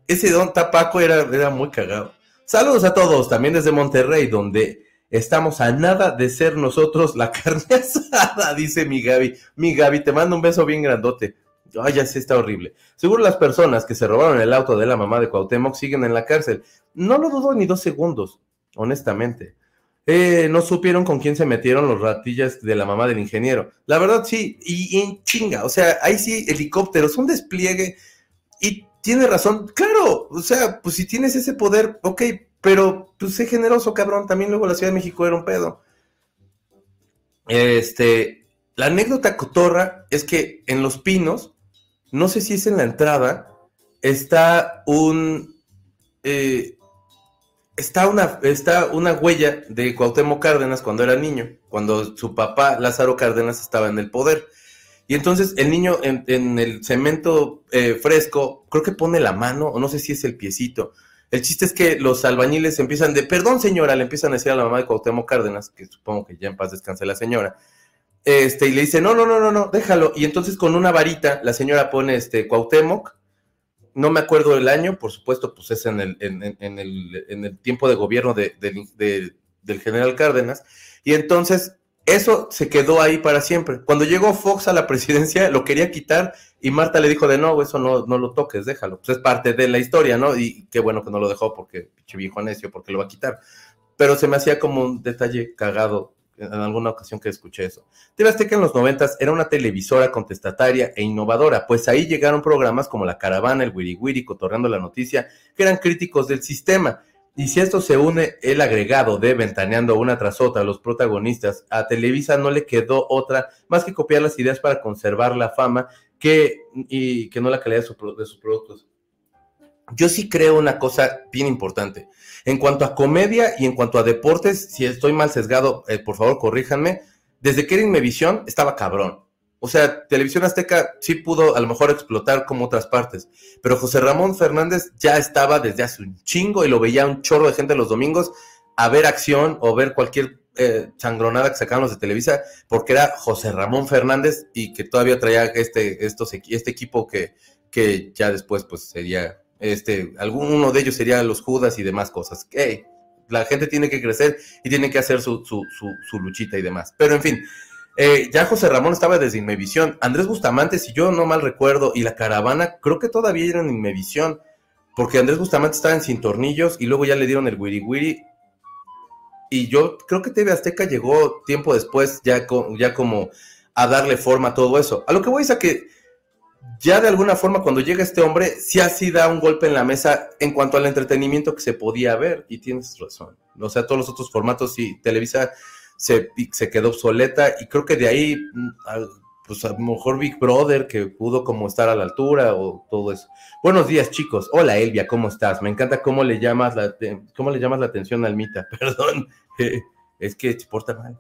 Ese don tapaco era, era muy cagado. Saludos a todos, también desde Monterrey, donde Estamos a nada de ser nosotros la carne asada, dice mi Gaby. Mi Gaby, te mando un beso bien grandote. Ay, ya sí está horrible. Seguro las personas que se robaron el auto de la mamá de Cuauhtémoc siguen en la cárcel. No lo dudo ni dos segundos, honestamente. Eh, no supieron con quién se metieron los ratillas de la mamá del ingeniero. La verdad sí, y, en chinga, o sea, ahí sí, helicópteros, un despliegue. Y tiene razón, claro, o sea, pues si tienes ese poder, ok, pero, pues sé generoso, cabrón. También luego la Ciudad de México era un pedo. Este, la anécdota cotorra es que en Los Pinos, no sé si es en la entrada, está un. Eh, está, una, está una huella de Cuauhtémoc Cárdenas cuando era niño, cuando su papá Lázaro Cárdenas estaba en el poder. Y entonces el niño en, el cemento eh, fresco, creo que pone la mano, o no sé si es el piecito, el chiste es que los albañiles empiezan de, perdón señora, le empiezan a decir a la mamá de Cuauhtémoc Cárdenas, que supongo que ya en paz descanse la señora, este, y le dice, no, no, no, no, no, déjalo. Y entonces con una varita la señora pone este Cuauhtémoc, no me acuerdo del año, por supuesto, pues es en el, en, el, en el tiempo de gobierno de, del general Cárdenas, y entonces eso se quedó ahí para siempre. Cuando llegó Fox a la presidencia, lo quería quitar y Marta le dijo de no, eso no, no lo toques, déjalo. Pues es parte de la historia, ¿no? Y qué bueno que no lo dejó porque, pinche viejo necio, porque lo va a quitar. Pero se me hacía como un detalle cagado en alguna ocasión que escuché eso. TV que en los noventas era una televisora contestataria e innovadora, pues ahí llegaron programas como La Caravana, El Wiri Wiri, Cotorreando la Noticia, que eran críticos del sistema Y si esto se une el agregado de ventaneando una tras otra los protagonistas, a Televisa no le quedó otra más que copiar las ideas para conservar la fama que, y que no la calidad de sus productos. Yo sí creo una cosa bien importante. En cuanto a comedia y en cuanto a deportes, si estoy mal sesgado, eh, por favor corríjanme. Desde que era Inmevisión estaba cabrón. O sea, Televisión Azteca sí pudo a lo mejor explotar como otras partes, pero José Ramón Fernández ya estaba desde hace un chingo y lo veía un chorro de gente los domingos a ver acción o ver cualquier eh, changronada que sacaban los de Televisa, porque era José Ramón Fernández y que todavía traía este, estos, este equipo que, que ya después pues sería este, alguno de ellos sería los Judas y demás cosas. la gente tiene que crecer y tiene que hacer su, su, luchita y demás. Pero en fin, eh, ya José Ramón estaba desde Inmevisión. Andrés Bustamante, si yo no mal recuerdo, y la caravana, creo que todavía eran Inmevisión, porque Andrés Bustamante estaba en Sin Tornillos y luego ya le dieron el Wiri Wiri. Y yo creo que TV Azteca llegó tiempo después, ya, ya como a darle forma a todo eso. A lo que voy es a que ya de alguna forma cuando llega este hombre, sí así da un golpe en la mesa en cuanto al entretenimiento que se podía ver, y tienes razón. O sea, todos los otros formatos y Televisa se, se quedó obsoleta, y creo que de ahí, mm, pues a lo mejor Big Brother, que pudo como estar a la altura o todo eso. Buenos días, chicos. Hola, Elvia, ¿cómo estás? Me encanta cómo le llamas la, cómo le llamas la atención a Almita. Perdón, es que se porta mal.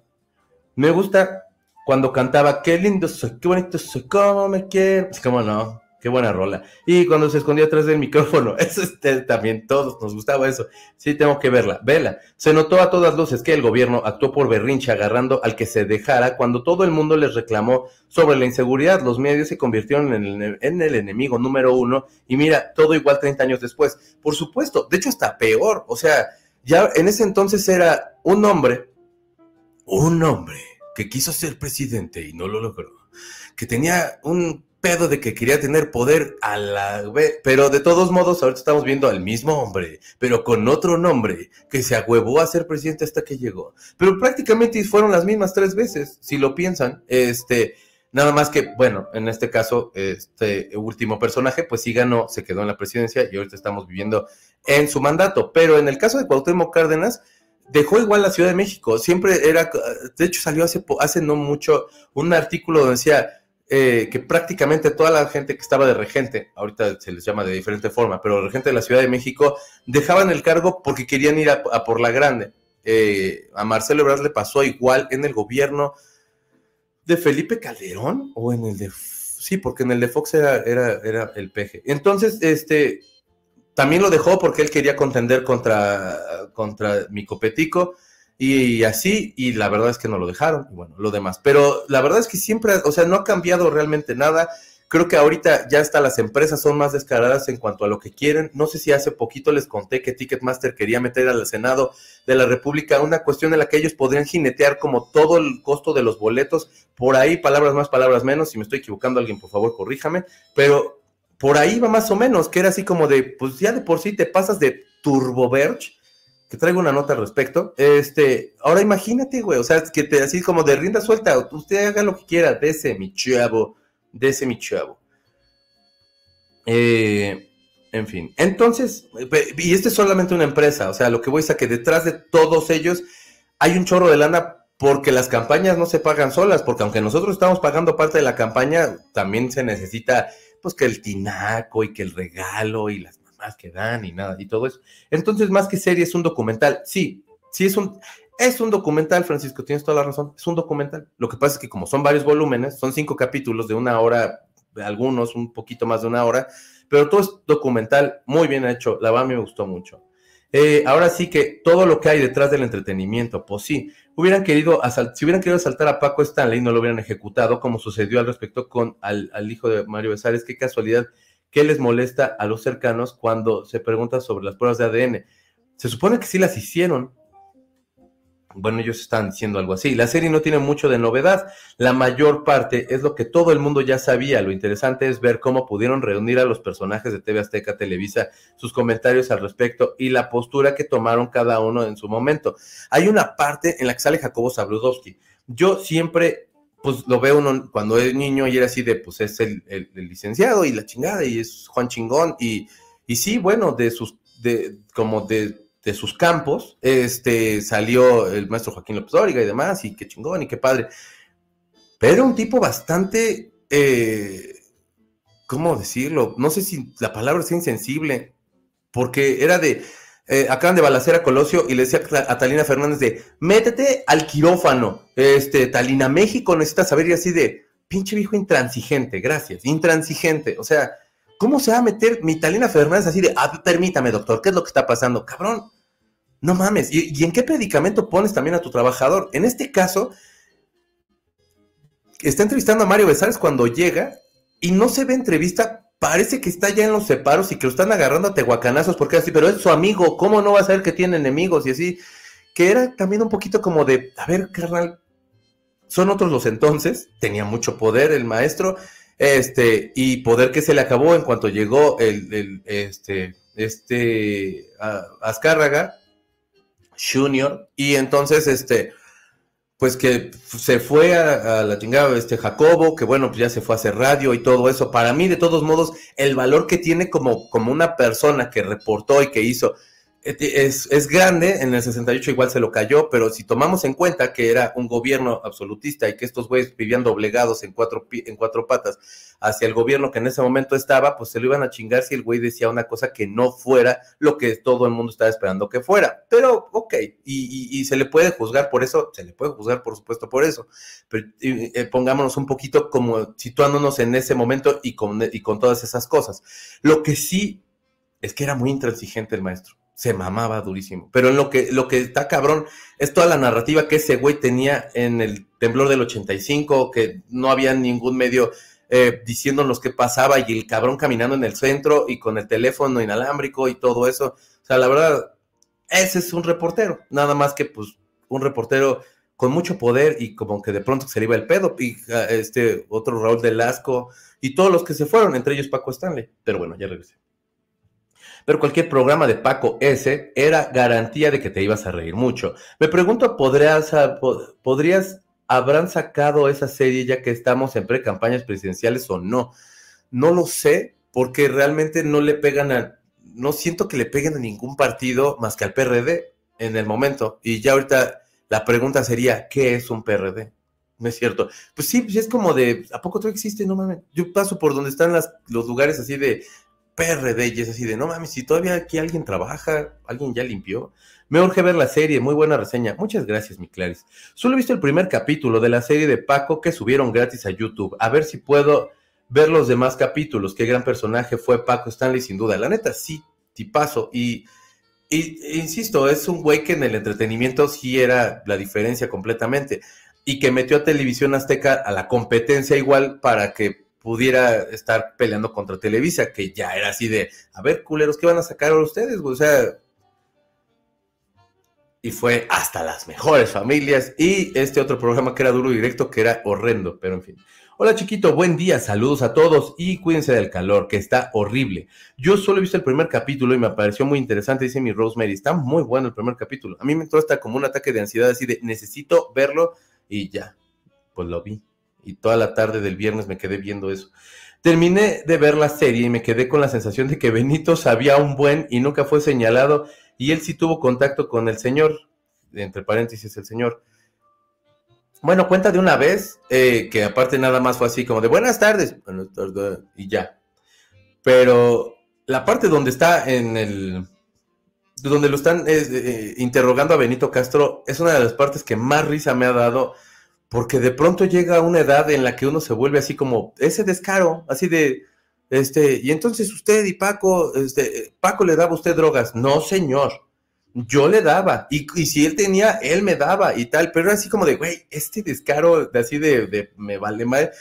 Me gusta cuando cantaba, qué lindo soy, qué bonito soy, cómo me quiero. Pues, cómo no, qué buena rola. Y cuando se escondía atrás del micrófono, eso este, también, todos nos gustaba eso. Sí, tengo que verla, vela. Se notó a todas luces que el gobierno actuó por berrinche agarrando al que se dejara cuando todo el mundo les reclamó sobre la inseguridad. Los medios se convirtieron en el, en el enemigo número uno y mira, todo igual 30 años después. Por supuesto, de hecho hasta peor. O sea, ya en ese entonces era un hombre, un hombre que quiso ser presidente y no lo logró, que tenía un pedo de que quería tener poder a la vez, pero de todos modos ahorita estamos viendo al mismo hombre, pero con otro nombre, que se agüevó a ser presidente hasta que llegó. Pero prácticamente fueron las mismas tres veces, si lo piensan, este, nada más que, bueno, en este caso, este último personaje, pues sí ganó, se quedó en la presidencia y ahorita estamos viviendo en su mandato, pero en el caso de Cuauhtémoc Cárdenas, dejó igual la Ciudad de México. Siempre era, de hecho salió hace, hace no mucho un artículo donde decía eh, que prácticamente toda la gente que estaba de regente, ahorita se les llama de diferente forma, pero regente de la Ciudad de México, dejaban el cargo porque querían ir a, por la grande. Eh, a Marcelo Ebrard le pasó igual en el gobierno de Felipe Calderón o en el de... Sí, porque en el de Fox era, era, era el peje. Entonces, este, también lo dejó porque él quería contender contra, contra mi copetico y así, y la verdad es que no lo dejaron, y bueno, lo demás. Pero la verdad es que siempre, o sea, no ha cambiado realmente nada. Creo que ahorita ya hasta las empresas son más descaradas en cuanto a lo que quieren. No sé si hace poquito les conté que Ticketmaster quería meter al Senado de la República una cuestión en la que ellos podrían jinetear como todo el costo de los boletos. Por ahí, palabras más, palabras menos. Si me estoy equivocando, alguien por favor corríjame. Pero por ahí va más o menos, que era así como de, pues ya de por sí te pasas de Turbo Verge, que traigo una nota al respecto. Este, ahora imagínate, güey, o sea, que te así como de rienda suelta, usted haga lo que quiera, dese mi chavo, dese mi chavo. Eh, en fin, entonces, y esta es solamente una empresa, o sea, lo que voy a que detrás de todos ellos hay un chorro de lana porque las campañas no se pagan solas, porque aunque nosotros estamos pagando parte de la campaña, también se necesita pues que el tinaco y que el regalo y las mamás que dan y nada y todo eso. Entonces, más que serie, es un documental. Sí, sí es un, es un documental, Francisco, tienes toda la razón, es un documental. Lo que pasa es que como son varios volúmenes, son cinco capítulos de una hora, algunos un poquito más de una hora, pero todo es documental, muy bien hecho, la verdad a mí me gustó mucho. Eh, ahora sí que todo lo que hay detrás del entretenimiento, pues sí, hubieran querido si hubieran querido asaltar a Paco Stanley, no lo hubieran ejecutado, como sucedió al respecto con al, hijo de Mario Besares. Qué casualidad, ¿qué les molesta a los cercanos cuando se pregunta sobre las pruebas de ADN? Se supone que sí las hicieron, bueno, ellos están diciendo algo así. La serie no tiene mucho de novedad. La mayor parte es lo que todo el mundo ya sabía. Lo interesante es ver cómo pudieron reunir a los personajes de TV Azteca Televisa, sus comentarios al respecto y la postura que tomaron cada uno en su momento. Hay una parte en la que sale Jacobo Zabludowski. Yo siempre, pues lo veo uno cuando es niño y era así de, pues es el, licenciado y la chingada y es Juan Chingón y, y sí, bueno, de sus, de, como de de sus campos, este, salió el maestro Joaquín López Dóriga y demás, y qué chingón y qué padre. Pero un tipo bastante, eh, ¿cómo decirlo? No sé si la palabra es insensible, porque era de, eh, acaban de balacer a Colosio y le decía a Talina Fernández de, métete al quirófano, este, Talina, México necesita saber y así de, pinche viejo intransigente, gracias, intransigente, o sea, ¿cómo se va a meter mi Talina Fernández así de, ah, permítame doctor, ¿qué es lo que está pasando? Cabrón, no mames, ¿Y, en qué predicamento pones también a tu trabajador? En este caso, está entrevistando a Mario Besares cuando llega y no se ve entrevista, parece que está ya en los separos y que lo están agarrando a tehuacanazos porque así, pero es su amigo, ¿cómo no va a saber que tiene enemigos y así? Que era también un poquito como de, a ver, carnal, son otros los entonces, tenía mucho poder el maestro, este, y poder que se le acabó en cuanto llegó el, este, este, Azcárraga, Junior, y entonces, este, pues que se fue a, la chingada este Jacobo, que bueno, pues ya se fue a hacer radio y todo eso. Para mí, de todos modos, el valor que tiene como, como una persona que reportó y que hizo es, es, grande, en el 68 igual se lo cayó, pero si tomamos en cuenta que era un gobierno absolutista y que estos güeyes vivían doblegados en cuatro, en cuatro patas hacia el gobierno que en ese momento estaba, pues se lo iban a chingar si el güey decía una cosa que no fuera lo que todo el mundo estaba esperando que fuera. Pero, ok, y, se le puede juzgar por eso, se le puede juzgar por supuesto por eso, pero eh, pongámonos un poquito como situándonos en ese momento y con, y con todas esas cosas. Lo que sí es que era muy intransigente el maestro se mamaba durísimo. Pero en lo que, lo que está cabrón es toda la narrativa que ese güey tenía en el temblor del 85, que no había ningún medio eh, diciéndonos qué pasaba y el cabrón caminando en el centro y con el teléfono inalámbrico y todo eso. O sea, la verdad, ese es un reportero, nada más que pues un reportero con mucho poder y como que de pronto se le iba el pedo, y ah, este otro Raúl Delasco y todos los que se fueron, entre ellos Paco Stanley. Pero bueno, ya regresé pero cualquier programa de Paco S era garantía de que te ibas a reír mucho. Me pregunto, ¿podrías, podrías, habrán sacado esa serie ya que estamos en pre-campañas presidenciales o no? No lo sé, porque realmente no le pegan a, no siento que le peguen a ningún partido más que al PRD en el momento. Y ya ahorita la pregunta sería, ¿qué es un PRD? No es cierto. Pues sí, pues es como de, ¿a poco todo existe? No mames. Yo paso por donde están las, los lugares así de PRD y es así de, no mames, si todavía aquí alguien trabaja, alguien ya limpió. Me urge ver la serie, muy buena reseña. Muchas gracias, mi Claris. Solo he visto el primer capítulo de la serie de Paco que subieron gratis a YouTube. A ver si puedo ver los demás capítulos. Qué gran personaje fue Paco Stanley, sin duda. La neta, sí, tipazo. Y, y insisto, es un güey que en el entretenimiento sí era la diferencia completamente. Y que metió a Televisión Azteca a la competencia igual para que pudiera estar peleando contra Televisa, que ya era así de, a ver, culeros, ¿qué van a sacar ahora ustedes? O sea, y fue hasta las mejores familias y este otro programa que era duro y directo, que era horrendo, pero en fin. Hola chiquito, buen día, saludos a todos y cuídense del calor, que está horrible. Yo solo he visto el primer capítulo y me pareció muy interesante, dice mi Rosemary, está muy bueno el primer capítulo. A mí me entró hasta como un ataque de ansiedad así de necesito verlo y ya, pues lo vi y toda la tarde del viernes me quedé viendo eso. Terminé de ver la serie y me quedé con la sensación de que Benito sabía un buen y nunca fue señalado y él sí tuvo contacto con el señor, entre paréntesis el señor. Bueno, cuenta de una vez, eh, que aparte nada más fue así como de buenas tardes, y ya. Pero la parte donde está en el, donde lo están eh, eh, interrogando a Benito Castro, es una de las partes que más risa me ha dado porque de pronto llega una edad en la que uno se vuelve así como ese descaro, así de, este, y entonces usted y Paco, este, Paco le daba a usted drogas. No, señor, yo le daba, y, si él tenía, él me daba y tal, pero así como de, güey, este descaro, de así de, de me vale mal.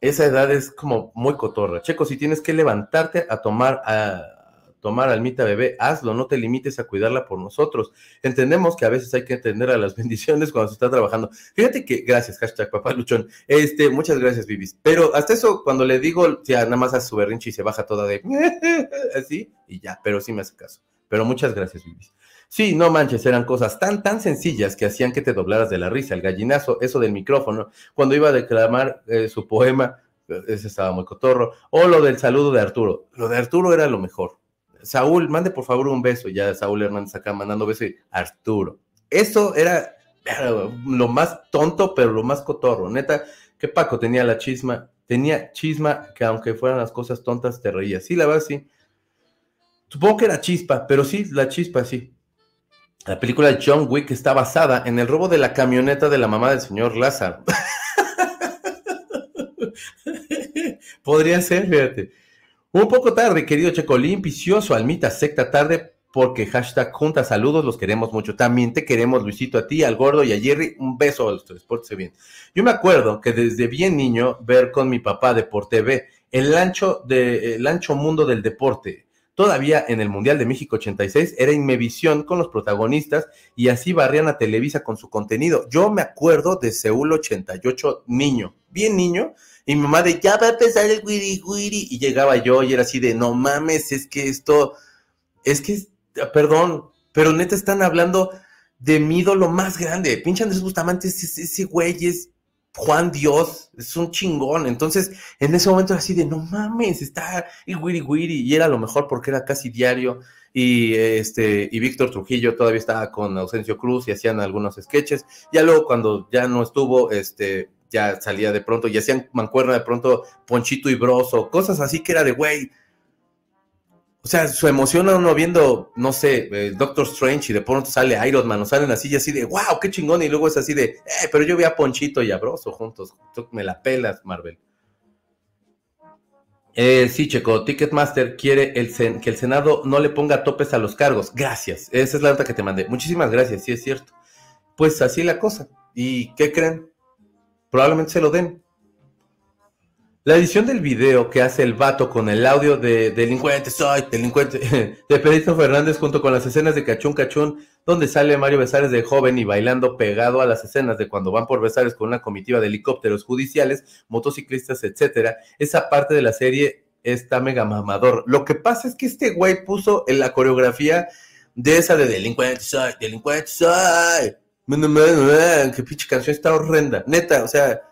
Esa edad es como muy cotorra. Checo, si tienes que levantarte a tomar, a, tomar almita bebé, hazlo, no te limites a cuidarla por nosotros. Entendemos que a veces hay que entender a las bendiciones cuando se está trabajando. Fíjate que, gracias, hashtag papá luchón. Este, muchas gracias, Vivis. Pero hasta eso, cuando le digo, ya nada más hace su berrinche y se baja toda de así, y ya, pero sí me hace caso. Pero muchas gracias, Vivis. Sí, no manches, eran cosas tan, tan sencillas que hacían que te doblaras de la risa. El gallinazo, eso del micrófono, cuando iba a declamar eh, su poema, ese estaba muy cotorro. O lo del saludo de Arturo. Lo de Arturo era lo mejor Saúl, mande por favor un beso. Ya Saúl Hernández acá mandando beso. Arturo. Eso era, lo más tonto, pero lo más cotorro. Neta, que Paco tenía la chisma. Tenía chisma que aunque fueran las cosas tontas, te reías. Sí, la verdad, sí. Supongo que era chispa, pero sí, la chispa, sí. La película John Wick está basada en el robo de la camioneta de la mamá del señor Lázaro. Podría ser, fíjate. Un poco tarde, querido Checolín, vicioso, almita, secta tarde, porque hashtag junta saludos, los queremos mucho. También te queremos, Luisito, a ti, al gordo y a Jerry. Un beso a los tres, pórtese bien. Yo me acuerdo que desde bien niño ver con mi papá de por TV el ancho, de, ancho mundo del deporte. Todavía en el Mundial de México 86 era Inmevisión con los protagonistas y así barrían a Televisa con su contenido. Yo me acuerdo de Seúl 88 niño, bien niño, y mi mamá de, ya va a empezar el wiri wiri. Y llegaba yo y era así de, no mames, es que esto, es que, perdón, pero neta están hablando de mi ídolo más grande. Pinche Andrés Bustamante, ese, ese güey es Juan Dios, es un chingón. Entonces, en ese momento era así de, no mames, está y wiri wiri. Y era lo mejor porque era casi diario. Y este, y Víctor Trujillo todavía estaba con Ausencio Cruz y hacían algunos sketches. Ya luego, cuando ya no estuvo, este, ya salía de pronto y hacían mancuerna de pronto Ponchito y Broso, cosas así que era de güey. O sea, su emoción a uno viendo, no sé, eh, Doctor Strange y de pronto sale Iron Man, o salen así y así de, wow, qué chingón, y luego es así de, eh, pero yo vi a Ponchito y a Broso juntos, me la pelas, Marvel. Eh, sí, Checo, Ticketmaster quiere que el Senado no le ponga topes a los cargos. Gracias, esa es la nota que te mandé. Muchísimas gracias, sí es cierto. Pues así la cosa. ¿Y qué creen? Probablemente se lo den. La edición del video que hace el vato con el audio de delincuente, soy delincuente, de Pedrito Fernández junto con las escenas de Cachún Cachún, donde sale Mario Besares de joven y bailando pegado a las escenas de cuando van por Besares con una comitiva de helicópteros judiciales, motociclistas, etcétera. Esa parte de la serie está mega mamador. Lo que pasa es que este güey puso en la coreografía de esa de delincuente, soy delincuente, soy que pinche canción está horrenda. Neta, o sea,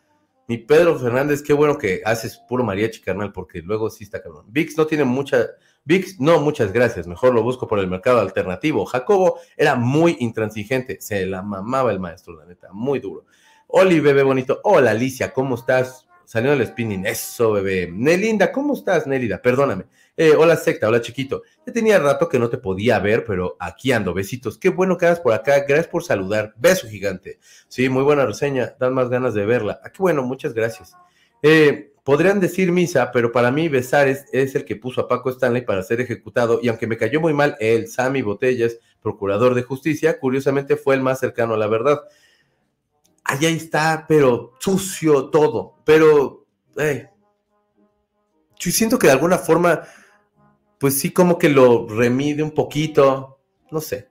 mi Pedro Fernández, qué bueno que haces puro mariachi, carnal, porque luego sí está cabrón. VIX no tiene mucha. VIX, no, muchas gracias. Mejor lo busco por el mercado alternativo. Jacobo era muy intransigente. Se la mamaba el maestro, la neta, muy duro. Oli, bebé bonito. Hola, Alicia, ¿cómo estás? Salió el spinning. Eso, bebé. Nelinda, ¿cómo estás, Nelida? Perdóname. Eh, hola, secta. Hola, chiquito. Ya tenía rato que no te podía ver, pero aquí ando. Besitos. Qué bueno que hagas por acá. Gracias por saludar. Beso gigante. Sí, muy buena reseña. Dan más ganas de verla. Ah, qué bueno. Muchas gracias. Eh, podrían decir misa, pero para mí besar es, el que puso a Paco Stanley para ser ejecutado. Y aunque me cayó muy mal, él, Sammy Botellas, procurador de justicia, curiosamente fue el más cercano a la verdad allá está, pero sucio todo. Pero, eh, yo siento que de alguna forma, pues sí, como que lo remide un poquito, no sé.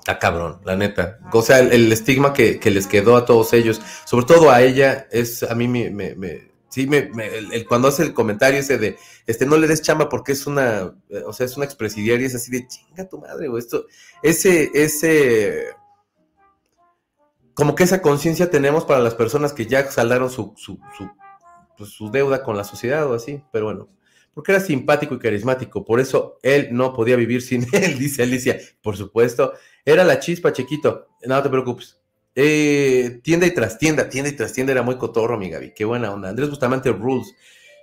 Está cabrón, la neta. O sea, el, estigma que, les quedó a todos ellos, sobre todo a ella, es a mí me, sí, me, el, cuando hace el comentario ese de, este, no le des chamba porque es una, o sea, es una expresidiaria, es así de, chinga tu madre, o esto, ese, ese, como que esa conciencia tenemos para las personas que ya saldaron su, su, pues, su, deuda con la sociedad o así, pero bueno, porque era simpático y carismático, por eso él no podía vivir sin él, dice Alicia, por supuesto, era la chispa, chiquito, no te preocupes. Eh, tienda y trastienda, tienda y trastienda era muy cotorro, mi Gaby, qué buena onda. Andrés Bustamante Rules,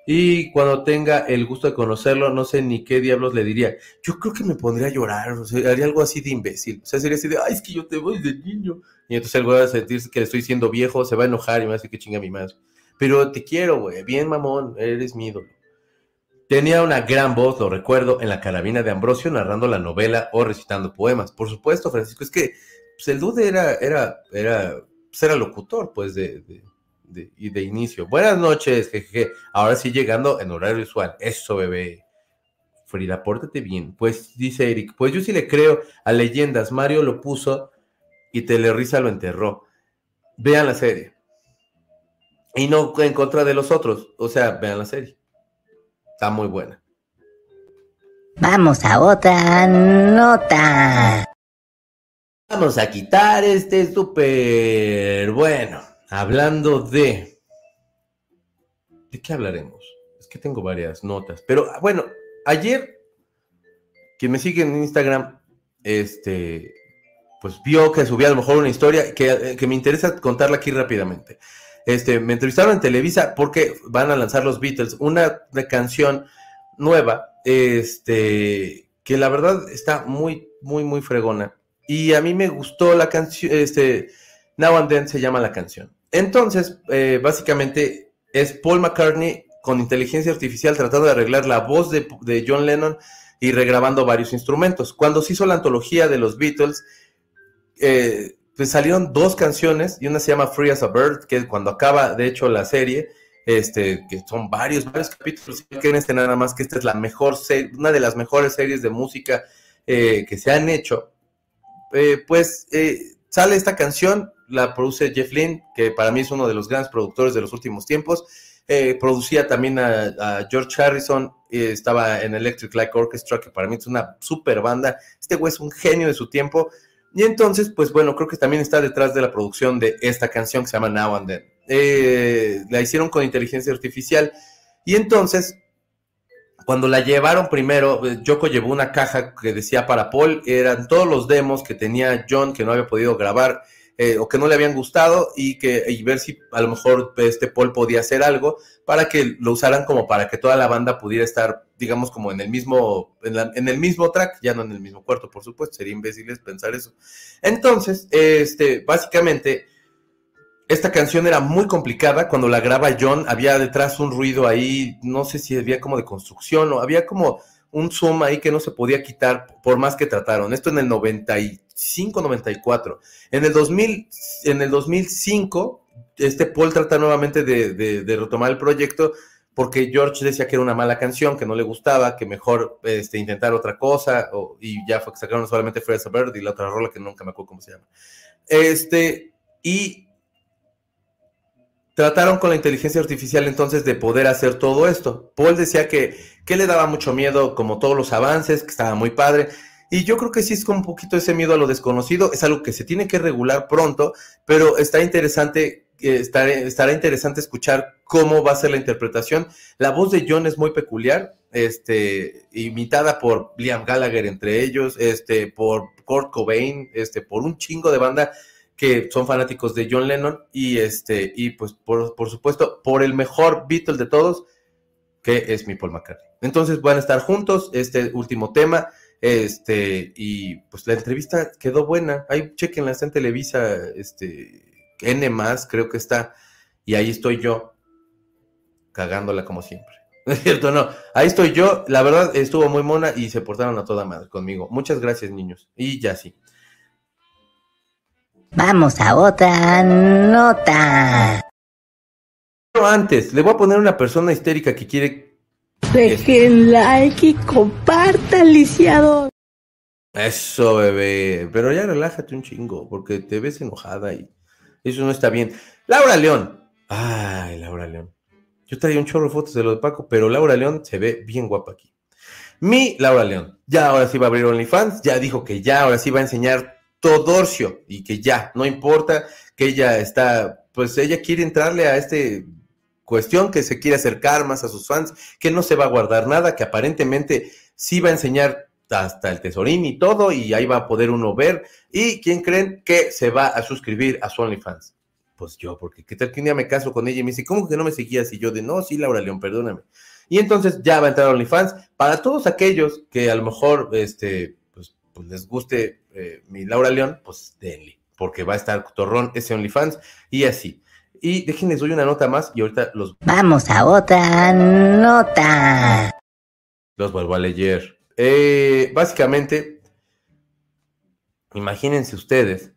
y cuando tenga el gusto de conocerlo, no sé ni qué diablos le diría. Yo creo que me pondría a llorar, o sea, haría algo así de imbécil. O sea, sería así de, ay, es que yo te voy de niño. Y entonces él va a sentir que estoy siendo viejo, se va a enojar y me va a decir que chinga mi madre. Pero te quiero, güey, bien mamón, eres mi ídolo. Tenía una gran voz, lo recuerdo, en la carabina de Ambrosio narrando la novela o recitando poemas. Por supuesto, Francisco, es que pues, el dude era, era, era, pues, era locutor, pues, de y de inicio. Buenas noches, jejeje. Ahora sí llegando en horario usual. Eso, bebé. Frida, pórtate bien. Pues dice Eric, pues yo sí le creo a leyendas. Mario lo puso y Telerisa lo enterró. Vean la serie. Y no en contra de los otros. O sea, vean la serie. Está muy buena. Vamos a otra nota. Vamos a quitar este súper bueno. Hablando de... ¿De qué hablaremos? Es que tengo varias notas. Pero bueno, ayer quien me sigue en Instagram, este, pues vio que subía a lo mejor una historia que, que me interesa contarla aquí rápidamente. Este, me entrevistaron en Televisa porque van a lanzar los Beatles una canción nueva, este, que la verdad está muy, muy, muy fregona. Y a mí me gustó la canción, este, Now and Then se llama la canción. Entonces, eh, básicamente es Paul McCartney con inteligencia artificial tratando de arreglar la voz de, de John Lennon y regrabando varios instrumentos. Cuando se hizo la antología de los Beatles, eh, pues salieron dos canciones y una se llama Free as a Bird, que cuando acaba, de hecho, la serie, este, que son varios, varios capítulos, quieren este nada más que esta es la mejor serie, una de las mejores series de música eh, que se han hecho, eh, pues eh, sale esta canción, la produce Jeff Lynne, que para mí es uno de los grandes productores de los últimos tiempos, producía también a, George Harrison, estaba en Electric Light Orchestra, que para mí es una super banda, este güey es un genio de su tiempo, y entonces, pues bueno, creo que también está detrás de la producción de esta canción que se llama Now and Then. Eh, la hicieron con inteligencia artificial. Y entonces, cuando la llevaron primero, eh, Yoko llevó una caja que decía para Paul, eran todos los demos que tenía John que no había podido grabar eh, o que no le habían gustado y que y ver si a lo mejor este Paul podía hacer algo para que lo usaran como para que toda la banda pudiera estar, digamos, como en el mismo, en, el mismo track, ya no en el mismo cuarto, por supuesto, sería imbéciles pensar eso. Entonces, este, básicamente, esta canción era muy complicada. Cuando la graba John, había detrás un ruido ahí, no sé si había como de construcción o había como un zoom ahí que no se podía quitar por más que trataron. Esto en el 95, 94. En el 2000, en el 2005, este Paul trata nuevamente de, retomar el proyecto porque George decía que era una mala canción, que no le gustaba, que mejor este, intentar otra cosa, y ya fue sacaron solamente Fresh Bird y la otra rola que nunca me acuerdo cómo se llama. Este, y trataron con la inteligencia artificial entonces de poder hacer todo esto. Paul decía que, que le daba mucho miedo, como todos los avances, que estaba muy padre. Y yo creo que sí es un poquito ese miedo a lo desconocido, es algo que se tiene que regular pronto, pero está interesante, eh, estará, interesante escuchar cómo va a ser la interpretación. La voz de John es muy peculiar, este, imitada por Liam Gallagher entre ellos, este, por Kurt Cobain, este, por un chingo de banda que son fanáticos de John Lennon y este y pues por, por, supuesto por el mejor Beatle de todos que es mi Paul McCartney. Entonces van a estar juntos este último tema este y pues la entrevista quedó buena. Ahí chequenla está en Televisa este N más creo que está y ahí estoy yo cagándola como siempre. ¿No es cierto? No, ahí estoy yo. La verdad estuvo muy mona y se portaron a toda madre conmigo. Muchas gracias, niños. Y ya sí. Vamos a otra nota. Pero antes, le voy a poner una persona histérica que quiere. Dejen like y compartan, lisiado. Eso, bebé. Pero ya relájate un chingo, porque te ves enojada y eso no está bien. Laura León. Ay, Laura León. Yo traía un chorro de fotos de lo de Paco, pero Laura León se ve bien guapa aquí. Mi Laura León. Ya ahora sí va a abrir OnlyFans. Ya dijo que ya ahora sí va a enseñar Todorcio y que ya, no importa que ella está, pues ella quiere entrarle a este cuestión, que se quiere acercar más a sus fans, que no se va a guardar nada, que aparentemente sí va a enseñar hasta el tesorín y todo, y ahí va a poder uno ver. ¿Y quién creen que se va a suscribir a su OnlyFans? Pues yo, porque qué tal que un día me caso con ella y me dice, ¿cómo que no me seguías? Y yo de, no, sí, Laura León, perdóname. Y entonces ya va a entrar OnlyFans. Para todos aquellos que a lo mejor, este, pues les guste eh, mi Laura León, pues denle, porque va a estar torrón ese OnlyFans y así. Y déjenles doy una nota más y ahorita los... Vamos a otra nota. Los vuelvo a leer. Eh, básicamente, imagínense ustedes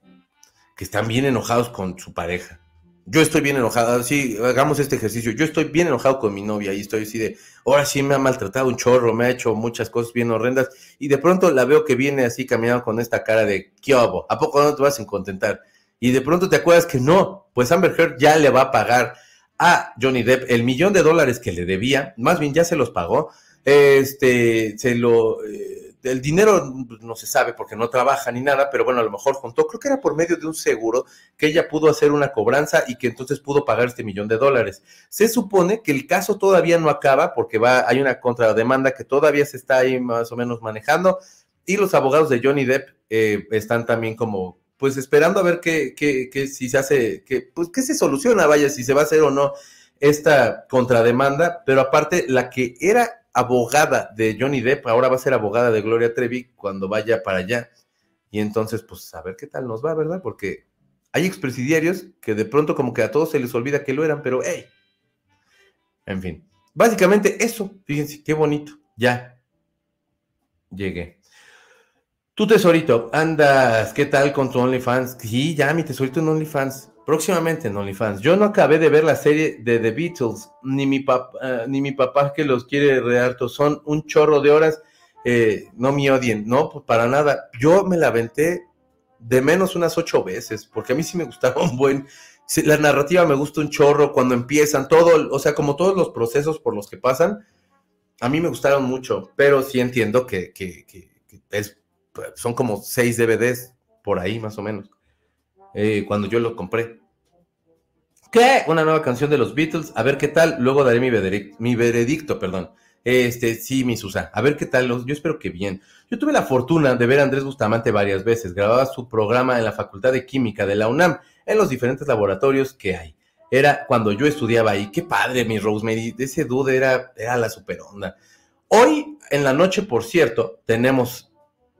que están bien enojados con su pareja yo estoy bien enojado, sí, hagamos este ejercicio, yo estoy bien enojado con mi novia y estoy así de, ahora sí me ha maltratado un chorro, me ha hecho muchas cosas bien horrendas y de pronto la veo que viene así caminando con esta cara de, ¿qué hago? ¿A poco no te vas a contentar? Y de pronto te acuerdas que no, pues Amber Heard ya le va a pagar a Johnny Depp el millón de dólares que le debía, más bien ya se los pagó, este, se lo, eh, el dinero no se sabe porque no trabaja ni nada, pero bueno, a lo mejor juntó, creo que era por medio de un seguro que ella pudo hacer una cobranza y que entonces pudo pagar este millón de dólares. Se supone que el caso todavía no acaba porque va, hay una contrademanda que todavía se está ahí más o menos manejando y los abogados de Johnny Depp eh, están también como pues esperando a ver qué, qué, qué si se hace, que, pues qué se soluciona, vaya, si se va a hacer o no esta contrademanda, pero aparte la que era abogada de Johnny Depp, ahora va a ser abogada de Gloria Trevi cuando vaya para allá. Y entonces, pues a ver qué tal nos va, ¿verdad? Porque hay expresidiarios que de pronto como que a todos se les olvida que lo eran, pero hey. En fin, básicamente eso, fíjense, qué bonito, ya llegué. Tu tesorito, andas, ¿qué tal con tu OnlyFans? Sí, ya mi tesorito en OnlyFans. Próximamente en OnlyFans. Yo no acabé de ver la serie de The Beatles, ni mi, papá, eh, ni mi papá que los quiere rearto. Son un chorro de horas. Eh, no me odien, no, para nada. Yo me la aventé de menos unas ocho veces, porque a mí sí me gustaba un buen. La narrativa me gusta un chorro cuando empiezan, todo, o sea, como todos los procesos por los que pasan, a mí me gustaron mucho, pero sí entiendo que, es, son como seis DVDs por ahí más o menos. Eh, cuando yo lo compré. ¿Qué? Una nueva canción de los Beatles, a ver qué tal, luego daré mi veredicto, mi veredicto perdón. Este, sí, mi Susa, a ver qué tal, yo espero que bien. Yo tuve la fortuna de ver a Andrés Bustamante varias veces, grababa su programa en la Facultad de Química de la UNAM, en los diferentes laboratorios que hay. Era cuando yo estudiaba ahí, qué padre, mi Rosemary, ese dude era, era la super onda. Hoy, en la noche, por cierto, tenemos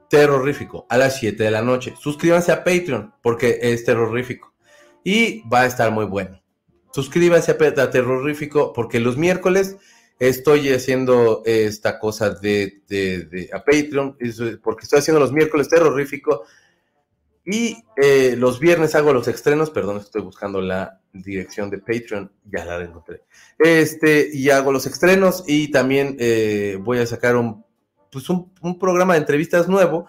terrorífico a las 7 de la noche. Suscríbanse a Patreon porque es terrorífico y va a estar muy bueno. Suscríbanse a, terrorífico porque los miércoles estoy haciendo esta cosa de, de, a Patreon porque estoy haciendo los miércoles terrorífico y eh, los viernes hago los estrenos, perdón, estoy buscando la dirección de Patreon, ya la encontré. Este, y hago los estrenos y también eh, voy a sacar un pues un, programa de entrevistas nuevo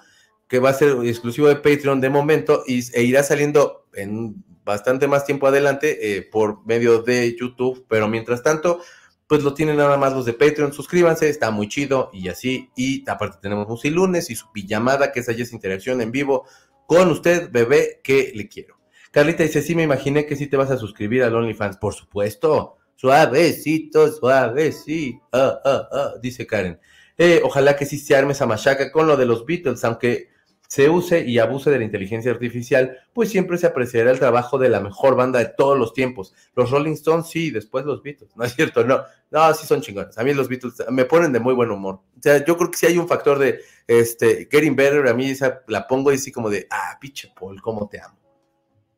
que va a ser exclusivo de Patreon de momento y, e irá saliendo en bastante más tiempo adelante eh, por medio de YouTube, pero mientras tanto, pues lo tienen nada más los de Patreon, suscríbanse, está muy chido y así, y aparte tenemos Musi Lunes y su pijamada, que es allí esa interacción en vivo con usted, bebé, que le quiero. Carlita dice, sí, me imaginé que sí te vas a suscribir al OnlyFans, por supuesto, suavecito, suavecito, ah, ah, ah, dice Karen. Eh, ojalá que sí se arme esa machaca con lo de los Beatles, aunque se use y abuse de la inteligencia artificial, pues siempre se apreciará el trabajo de la mejor banda de todos los tiempos. Los Rolling Stones sí, después los Beatles, ¿no es cierto? No, no, sí son chingones. A mí los Beatles me ponen de muy buen humor. O sea, yo creo que si hay un factor de este getting better, a mí esa la pongo y así como de, ah, pinche Paul, cómo te amo.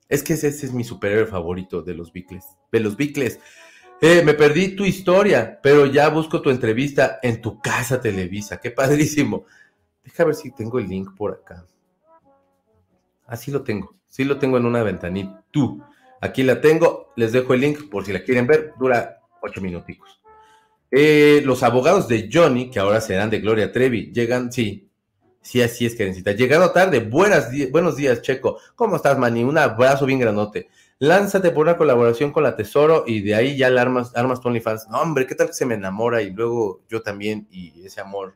Es que ese, ese es mi superhéroe favorito de los Beatles. De los Beatles. Eh, me perdí tu historia, pero ya busco tu entrevista en tu casa Televisa. Qué padrísimo. Deja ver si tengo el link por acá. Así lo tengo. Sí lo tengo en una ventanita. Tú. Aquí la tengo. Les dejo el link por si la quieren ver. Dura ocho minuticos. Eh, los abogados de Johnny, que ahora serán de Gloria Trevi, llegan, sí, sí, así es, Karencita. Llegado tarde, buenas, buenos días, Checo. ¿Cómo estás, Manny? Un abrazo bien granote lánzate por una colaboración con la Tesoro y de ahí ya la armas, armas tu OnlyFans. No, hombre, ¿qué tal que se me enamora y luego yo también y ese amor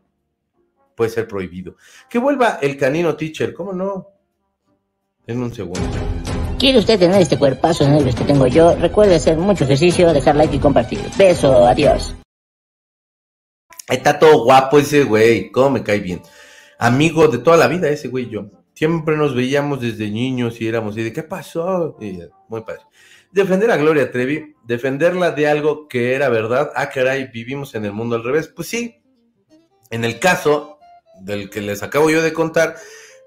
puede ser prohibido? Que vuelva el canino teacher, ¿cómo no? En un segundo. ¿Quiere usted tener este cuerpazo en el que tengo yo? Recuerde hacer mucho ejercicio, dejar like y compartir. Beso, adiós. Está todo guapo ese güey, cómo me cae bien. Amigo de toda la vida ese güey yo. Siempre nos veíamos desde niños y éramos y de qué pasó. muy padre. Defender a Gloria Trevi, defenderla de algo que era verdad. Ah, caray, vivimos en el mundo al revés. Pues sí, en el caso del que les acabo yo de contar,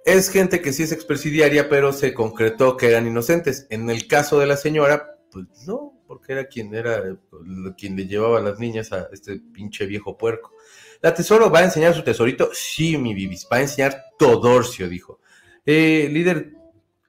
es gente que sí es expresidiaria, pero se concretó que eran inocentes. En el caso de la señora, pues no, porque era quien era quien le llevaba a las niñas a este pinche viejo puerco. ¿La tesoro va a enseñar su tesorito? Sí, mi bibis, va a enseñar Todorcio, dijo. Eh, líder,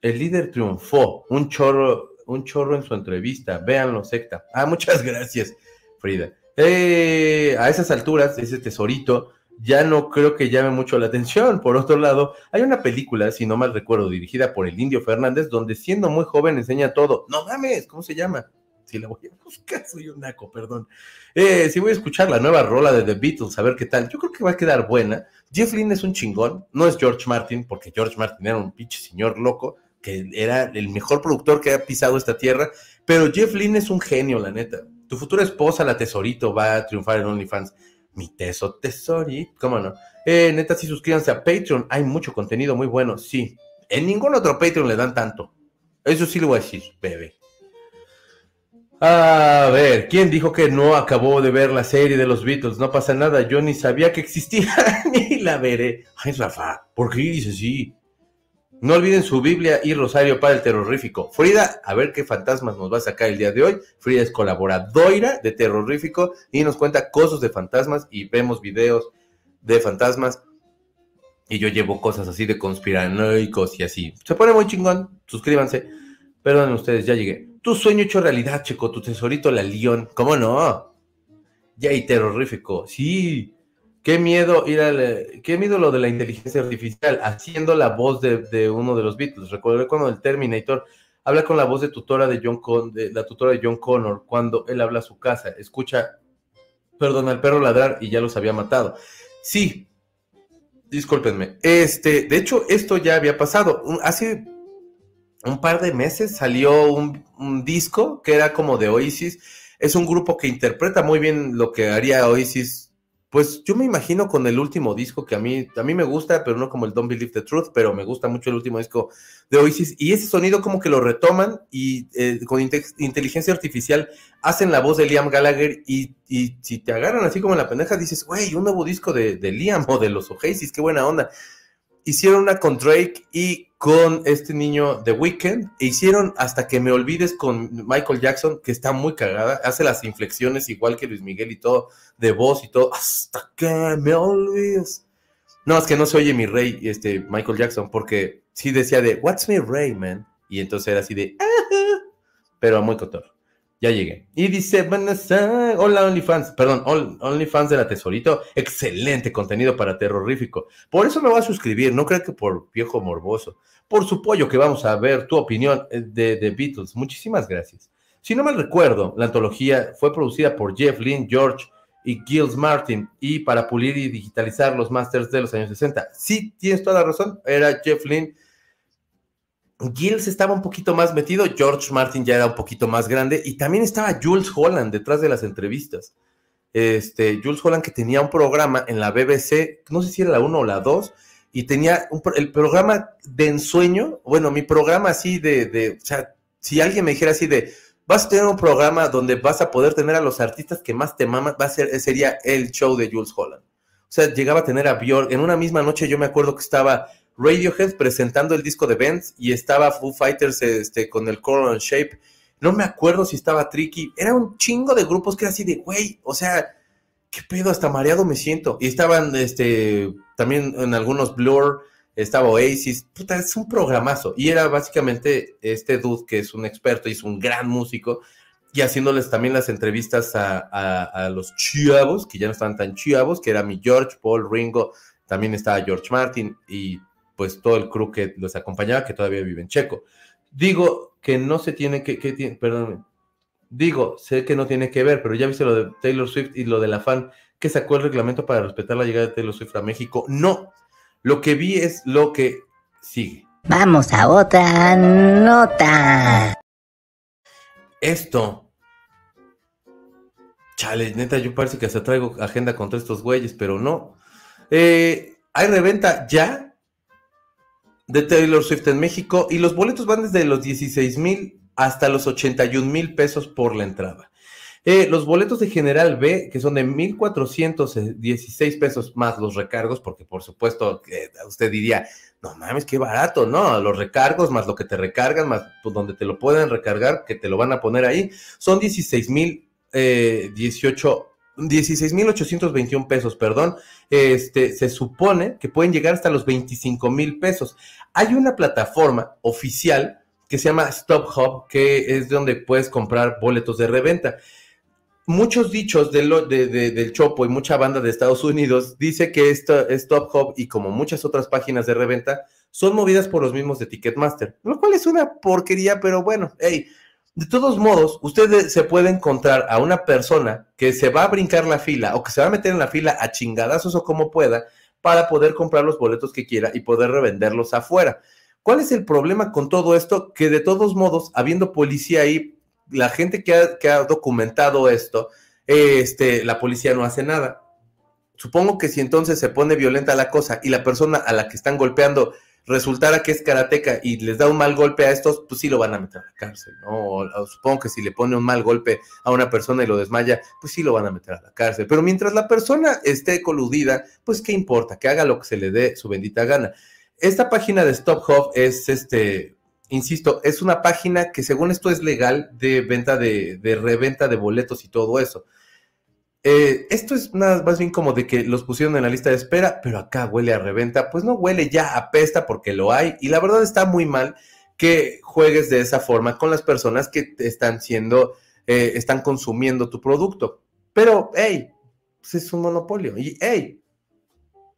el líder triunfó, un chorro, un chorro en su entrevista. Véanlo, secta. Ah, muchas gracias, Frida. Eh, a esas alturas, ese tesorito ya no creo que llame mucho la atención. Por otro lado, hay una película, si no mal recuerdo, dirigida por el Indio Fernández, donde siendo muy joven enseña todo. No mames, ¿cómo se llama? Sí, la voy a buscar, soy un naco, perdón. Eh, sí voy a escuchar la nueva rola de The Beatles, a ver qué tal. Yo creo que va a quedar buena. Jeff Lynne es un chingón, no es George Martin, porque George Martin era un pinche señor loco, que era el mejor productor que ha pisado esta tierra, pero Jeff Lynne es un genio, la neta. Tu futura esposa, la tesorito, va a triunfar en OnlyFans. Mi teso tesori, ¿cómo no? Eh, neta, sí suscríbanse a Patreon, hay mucho contenido muy bueno, sí. En ningún otro Patreon le dan tanto. Eso sí lo voy a decir, bebé. A ver, ¿quién dijo que no acabó de ver la serie de los Beatles? No pasa nada, yo ni sabía que existía, ni la veré. Ay, Rafa, ¿por qué dice sí? No olviden su Biblia y Rosario para el terrorífico. Frida, a ver qué fantasmas nos va a sacar el día de hoy. Frida es colaboradora de terrorífico y nos cuenta cosas de fantasmas y vemos videos de fantasmas. Y yo llevo cosas así de conspiranoicos y así. Se pone muy chingón. Suscríbanse. Perdonen ustedes, ya llegué. Tu sueño hecho realidad, Checo, tu tesorito la León. ¿Cómo no? Ya y terrorífico. Sí. Qué miedo ir al, qué miedo lo de la inteligencia artificial, haciendo la voz de, uno de los Beatles. Recuerdo cuando el Terminator habla con la voz de tutora de John Con, de, la tutora de John Connor cuando él habla a su casa. Escucha, perdón, al perro ladrar y ya los había matado. Sí, discúlpenme. Este, de hecho, esto ya había pasado. Hace un par de meses salió un, un disco que era como de Oasis. Es un grupo que interpreta muy bien lo que haría Oasis pues yo me imagino con el último disco que a mí, a mí me gusta, pero no como el Don't Believe the Truth, pero me gusta mucho el último disco de Oasis. Y ese sonido como que lo retoman y eh, con inteligencia artificial hacen la voz de Liam Gallagher y, si te agarran así como en la pendeja dices, güey, un nuevo disco de, de Liam o de los Oasis, qué buena onda hicieron una con Drake y con este niño The Weeknd, e hicieron hasta que me olvides con Michael Jackson, que está muy cagada, hace las inflexiones igual que Luis Miguel y todo, de voz y todo, hasta que me olvides. No, es que no se oye mi rey, este Michael Jackson, porque sí decía de, What's my rey, man? Y entonces era así de, pero muy cotor. Ya llegué. Y dice, hola OnlyFans, perdón, OnlyFans de la Tesorito, excelente contenido para terrorífico. Por eso me voy a suscribir, no creo que por viejo morboso. Por su pollo que vamos a ver tu opinión eh, de The Beatles. Muchísimas gracias. Si no mal recuerdo, la antología fue producida por Jeff Lynne, George y Gilles Martin y para pulir y digitalizar los masters de los años 60. Sí, tienes toda la razón, era Jeff Lynne Gilles estaba un poquito más metido, George Martin ya era un poquito más grande y también estaba Jules Holland detrás de las entrevistas. Este, Jules Holland que tenía un programa en la BBC, no sé si era la 1 o la 2, y tenía el programa de ensueño, bueno, mi programa así de, o sea, si alguien me dijera así de, vas a tener un programa donde vas a poder tener a los artistas que más te maman, va a ser, sería el show de Jules Holland. O sea, llegaba a tener a Björk, en una misma noche yo me acuerdo que estaba Radiohead presentando el disco de Benz y estaba Foo Fighters este, con el Coral Shape. No me acuerdo si estaba Tricky. Era un chingo de grupos que era así de, güey, o sea, qué pedo, hasta mareado me siento. Y estaban este, también en algunos Blur, estaba Oasis. Puta, es un programazo. Y era básicamente este dude que es un experto y es un gran músico. Y haciéndoles también las entrevistas a, a los chavos, que ya no estaban tan chavos, que era mi George, Paul, Ringo, también estaba George Martin y pues todo el crew que los acompañaba, que todavía vive en Checo. Digo que no se tiene que, que perdón, digo, sé que no tiene que ver, pero ya viste lo de Taylor Swift y lo de la fan que sacó el reglamento para respetar la llegada de Taylor Swift a México. No, lo que vi es lo que sigue. Vamos a otra nota. Esto. Chale, neta, yo parece que hasta traigo agenda contra estos güeyes, pero no. Eh, hay reventa ya de Taylor Swift en México y los boletos van desde los 16 mil hasta los 81 mil pesos por la entrada. Eh, los boletos de General B, que son de 1.416 pesos más los recargos, porque por supuesto usted diría, no mames, qué barato, ¿no? Los recargos más lo que te recargan, más pues, donde te lo pueden recargar, que te lo van a poner ahí, son 16 mil eh, 18 16.821 pesos, perdón, este, se supone que pueden llegar hasta los 25 mil pesos. Hay una plataforma oficial que se llama Stop Hub, que es donde puedes comprar boletos de reventa. Muchos dichos de del Chopo y mucha banda de Estados Unidos dice que esto, Stop Hub y como muchas otras páginas de reventa son movidas por los mismos de Ticketmaster, lo cual es una porquería, pero bueno, hey, De todos modos, usted se puede encontrar a una persona que se va a brincar la fila o que se va a meter en la fila a chingadazos o como pueda para poder comprar los boletos que quiera y poder revenderlos afuera. ¿Cuál es el problema con todo esto? Que de todos modos, habiendo policía ahí, la gente que ha, que ha documentado esto, este, la policía no hace nada. Supongo que si entonces se pone violenta la cosa y la persona a la que están golpeando resultara que es karateca y les da un mal golpe a estos, pues sí lo van a meter a la cárcel, ¿no? supongo que si le pone un mal golpe a una persona y lo desmaya, pues sí lo van a meter a la cárcel. Pero mientras la persona esté coludida, pues qué importa, que haga lo que se le dé su bendita gana. Esta página de Stop Hub es este, insisto, es una página que según esto es legal de venta de, de reventa de boletos y todo eso. Eh, esto es nada más bien como de que los pusieron en la lista de espera, pero acá huele a reventa. Pues no huele ya, apesta porque lo hay. Y la verdad está muy mal que juegues de esa forma con las personas que están siendo, eh, están consumiendo tu producto. Pero, hey, pues es un monopolio. Y, hey,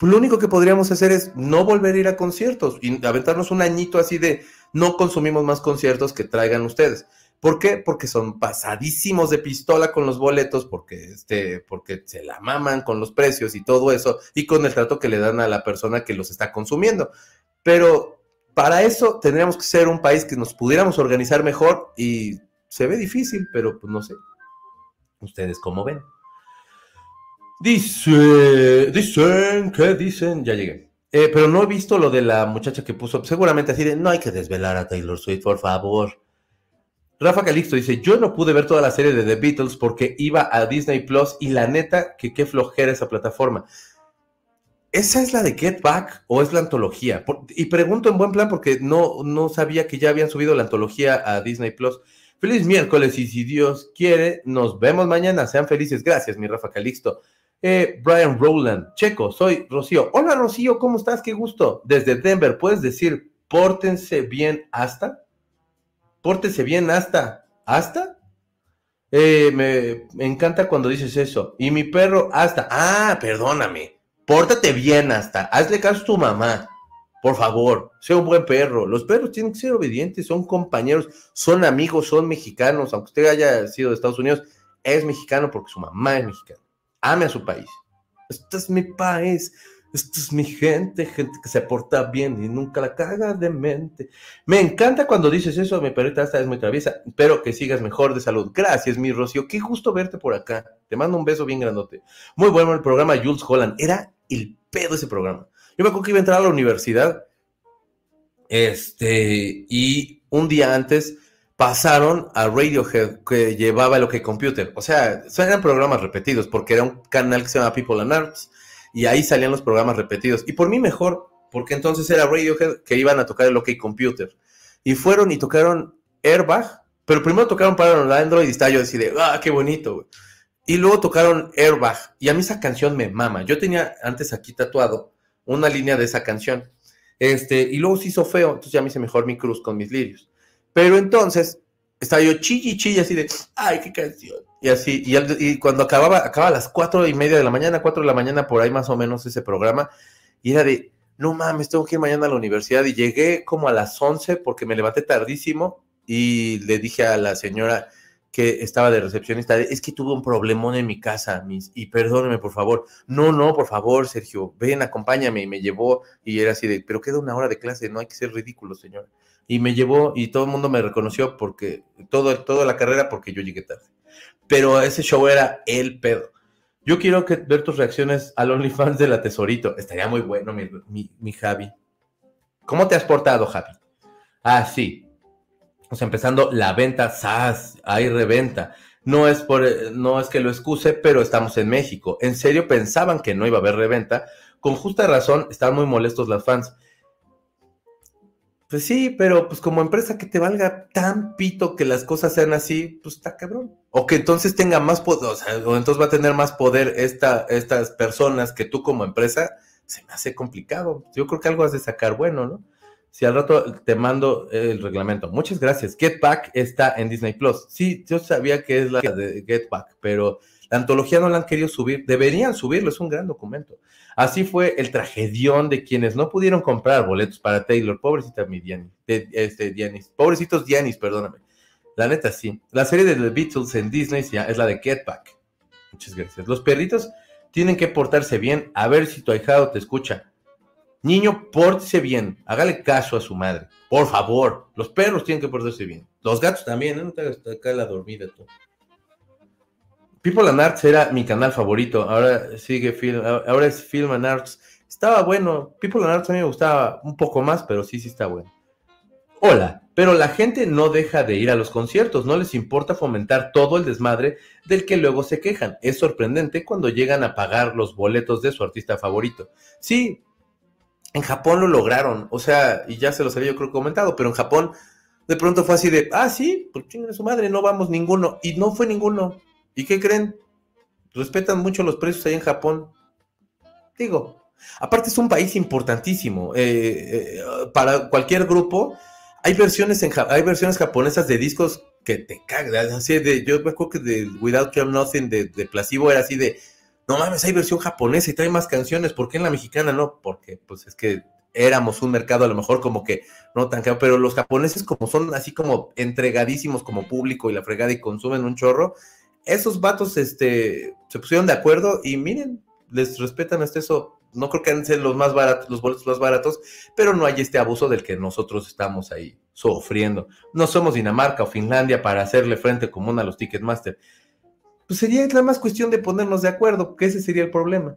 lo único que podríamos hacer es no volver a ir a conciertos y aventarnos un añito así de no consumimos más conciertos que traigan ustedes. ¿Por qué? Porque son pasadísimos de pistola con los boletos, porque, este, porque se la maman con los precios y todo eso, y con el trato que le dan a la persona que los está consumiendo. Pero para eso tendríamos que ser un país que nos pudiéramos organizar mejor y se ve difícil, pero pues no sé. ¿Ustedes cómo ven? Dice, dicen, ¿qué dicen? Ya llegué. Eh, pero no he visto lo de la muchacha que puso, seguramente así de, no hay que desvelar a Taylor Swift, por favor. Rafa Calixto dice, yo no pude ver toda la serie de The Beatles porque iba a Disney Plus y la neta que qué flojera esa plataforma. ¿Esa es la de Get Back o es la antología? y pregunto en buen plan porque no, no sabía que ya habían subido la antología a Disney Plus. Feliz miércoles y si Dios quiere, nos vemos mañana. Sean felices. Gracias, mi Rafa Calixto. Eh, Brian Rowland, Checo, soy Rocío. Hola Rocío, ¿cómo estás? Qué gusto. Desde Denver, ¿puedes decir pórtense bien hasta? Pórtese bien hasta, ¿hasta? Eh, me, encanta cuando dices eso. Y mi perro, hasta, ah, perdóname, pórtate bien hasta, hazle caso a tu mamá. Por favor, sea un buen perro. Los perros tienen que ser obedientes, son compañeros, son amigos, son mexicanos. Aunque usted haya sido de Estados Unidos, es mexicano porque su mamá es mexicana. Ame a su país. Este es mi país. Esto es mi gente, gente que se porta bien y nunca la caga de mente. Me encanta cuando dices eso, mi perrita esta es muy traviesa. Espero que sigas mejor de salud. Gracias, mi Rocío. Qué gusto verte por acá. Te mando un beso bien grandote. Muy bueno el programa Jules Holland. Era el pedo ese programa. Yo me acuerdo que iba a entrar a la universidad. Este, y un día antes pasaron a Radiohead que llevaba lo que Computer. O sea, eran programas repetidos porque era un canal que se llama People and Arts y ahí salían los programas repetidos. Y por mí mejor, porque entonces era Radiohead que iban a tocar el OK Computer. Y fueron y tocaron Airbag, pero primero tocaron para el Android y estaba yo decía, ah, qué bonito, Y luego tocaron Airbag, y a mí esa canción me mama. Yo tenía antes aquí tatuado una línea de esa canción. Este, y luego se hizo feo, entonces ya me hice mejor mi cruz con mis lirios. Pero entonces estaba yo chilli chilli así de, ay, qué canción. Y así, y, cuando acababa, acababa a las cuatro y media de la mañana, cuatro de la mañana, por ahí más o menos ese programa, y era de, no mames, tengo que ir mañana a la universidad, y llegué como a las once porque me levanté tardísimo, y le dije a la señora que estaba de recepcionista, es que tuve un problemón en mi casa, mis, y perdóneme, por favor. No, no, por favor, Sergio, ven, acompáñame, y me llevó, y era así de, pero queda una hora de clase, no hay que ser ridículo, señora. Y me llevó, y todo el mundo me reconoció porque, todo, toda la carrera porque yo llegué tarde pero ese show era el pedo. Yo quiero que, ver tus reacciones al OnlyFans de la Tesorito. Estaría muy bueno, mi, Javi. ¿Cómo te has portado, Javi? Ah, sí. O sea, empezando la venta, SAS, hay reventa. No es, por, no es que lo excuse, pero estamos en México. En serio pensaban que no iba a haber reventa. Con justa razón, están muy molestos las fans. Pues sí, pero pues como empresa que te valga tan pito que las cosas sean así, pues está cabrón. O que entonces tenga más poder, o, sea, o entonces va a tener más poder esta, estas personas que tú como empresa, se me hace complicado. Yo creo que algo has de sacar bueno, ¿no? Si al rato te mando el reglamento. Muchas gracias. Get Back está en Disney Plus. Sí, yo sabía que es la de Get Back, pero la antología no la han querido subir. Deberían subirlo, es un gran documento. Así fue el tragedión de quienes no pudieron comprar boletos para Taylor. Pobrecita mi Dianis, este. Pobrecitos Dianis, perdóname. La neta, sí. La serie de The Beatles en Disney es la de Get Back. Muchas gracias. Los perritos tienen que portarse bien. A ver si tu ahijado te escucha. Niño, pórtese bien. Hágale caso a su madre. Por favor. Los perros tienen que portarse bien. Los gatos también. ¿eh? No te hagas acá la dormida tú. People and Arts era mi canal favorito. Ahora sigue Film. Ahora es Film and Arts. Estaba bueno. People and Arts a mí me gustaba un poco más, pero sí, sí está bueno. Hola, pero la gente no deja de ir a los conciertos, no les importa fomentar todo el desmadre del que luego se quejan. Es sorprendente cuando llegan a pagar los boletos de su artista favorito. Sí, en Japón lo lograron, o sea, y ya se los había yo creo comentado, pero en Japón de pronto fue así de, ah, sí, pues chinguen su madre, no vamos ninguno. Y no fue ninguno. ¿Y qué creen? Respetan mucho los precios ahí en Japón. Digo, aparte es un país importantísimo. Eh, eh, para cualquier grupo, hay versiones, en, hay versiones japonesas de discos que te cagan. Así de, yo me acuerdo que de Without You Nothing de, de Placebo era así de, no mames, hay versión japonesa y trae más canciones, ¿por qué en la mexicana no? Porque pues es que éramos un mercado a lo mejor como que no tan caro, pero los japoneses como son así como entregadísimos como público y la fregada y consumen un chorro, esos vatos este, se pusieron de acuerdo y miren, les respetan hasta eso no creo que sean los más baratos, los boletos más baratos, pero no hay este abuso del que nosotros estamos ahí sufriendo. No somos Dinamarca o Finlandia para hacerle frente común a los Ticketmaster. Pues sería nada más cuestión de ponernos de acuerdo, que ese sería el problema.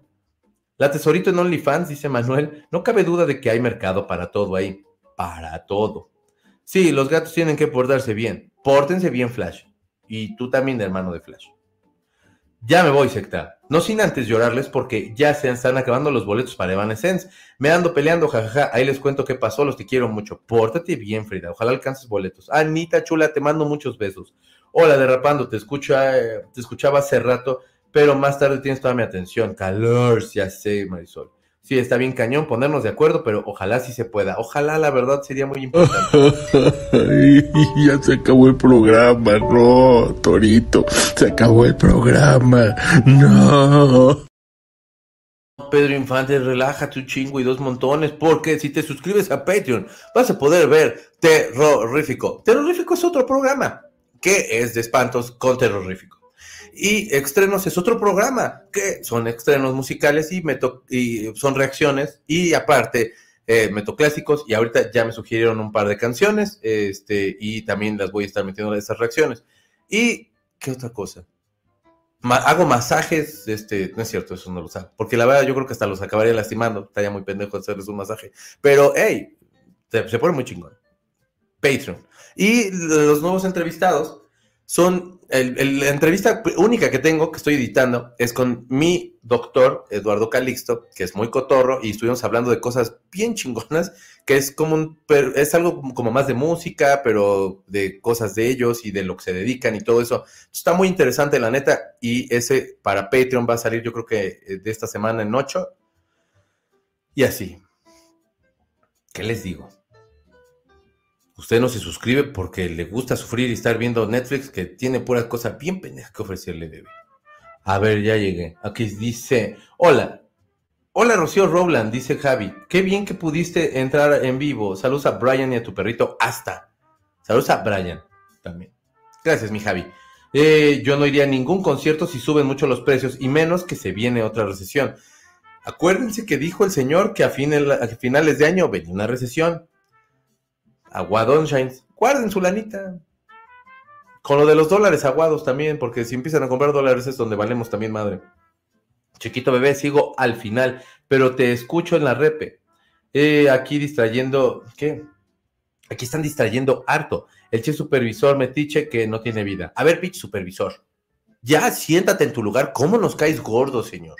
La tesorito en OnlyFans, dice Manuel, no cabe duda de que hay mercado para todo ahí. Para todo. Sí, los gatos tienen que portarse bien. Pórtense bien, Flash. Y tú también, hermano de Flash. Ya me voy, secta. No sin antes llorarles porque ya se están acabando los boletos para Evanescence. Me ando peleando, jajaja. Ahí les cuento qué pasó, los te quiero mucho. Pórtate bien, Frida. Ojalá alcances boletos. Anita chula, te mando muchos besos. Hola, derrapando, te, escucha, eh, te escuchaba hace rato, pero más tarde tienes toda mi atención. Calor, ya sé, Marisol. Sí, está bien cañón ponernos de acuerdo, pero ojalá sí se pueda. Ojalá, la verdad, sería muy importante. ya se acabó el programa, no, Torito. Se acabó el programa, no. Pedro Infante, relájate un chingo y dos montones, porque si te suscribes a Patreon vas a poder ver Terrorífico. Terrorífico es otro programa que es de espantos con Terrorífico. Y Estrenos es otro programa que son estrenos musicales y, y son reacciones y aparte eh, clásicos y ahorita ya me sugirieron un par de canciones este, y también las voy a estar metiendo en esas reacciones. ¿Y qué otra cosa? hago masajes, este, no es cierto, eso no lo sabe, porque la verdad yo creo que hasta los acabaría lastimando, estaría muy pendejo hacerles un masaje, pero hey, se, se pone muy chingón. Patreon. Y los nuevos entrevistados son la entrevista única que tengo, que estoy editando, es con mi doctor Eduardo Calixto, que es muy cotorro, y estuvimos hablando de cosas bien chingonas, que es como un, es algo como más de música, pero de cosas de ellos y de lo que se dedican y todo eso. Está muy interesante, la neta, y ese para Patreon va a salir yo creo que eh, de esta semana en 8. Y así. ¿Qué les digo? Usted no se suscribe porque le gusta sufrir y estar viendo Netflix que tiene pura cosa bien pendeja que ofrecerle, bebé. A ver, ya llegué. Aquí dice, hola. Hola Rocío Rowland, dice Javi. Qué bien que pudiste entrar en vivo. Saludos a Brian y a tu perrito Hasta. Saludos a Brian también. Gracias, mi Javi. Eh, yo no iría a ningún concierto si suben mucho los precios y menos que se viene otra recesión. Acuérdense que dijo el señor que a, a finales de año venía una recesión. Aguadón Shines, guarden su lanita. Con lo de los dólares aguados también, porque si empiezan a comprar dólares es donde valemos también madre. Chiquito bebé, sigo al final, pero te escucho en la repe. Eh, aquí distrayendo, ¿qué? Aquí están distrayendo harto. El che supervisor metiche que no tiene vida. A ver, pitch supervisor. Ya siéntate en tu lugar. ¿Cómo nos caes gordo, señor?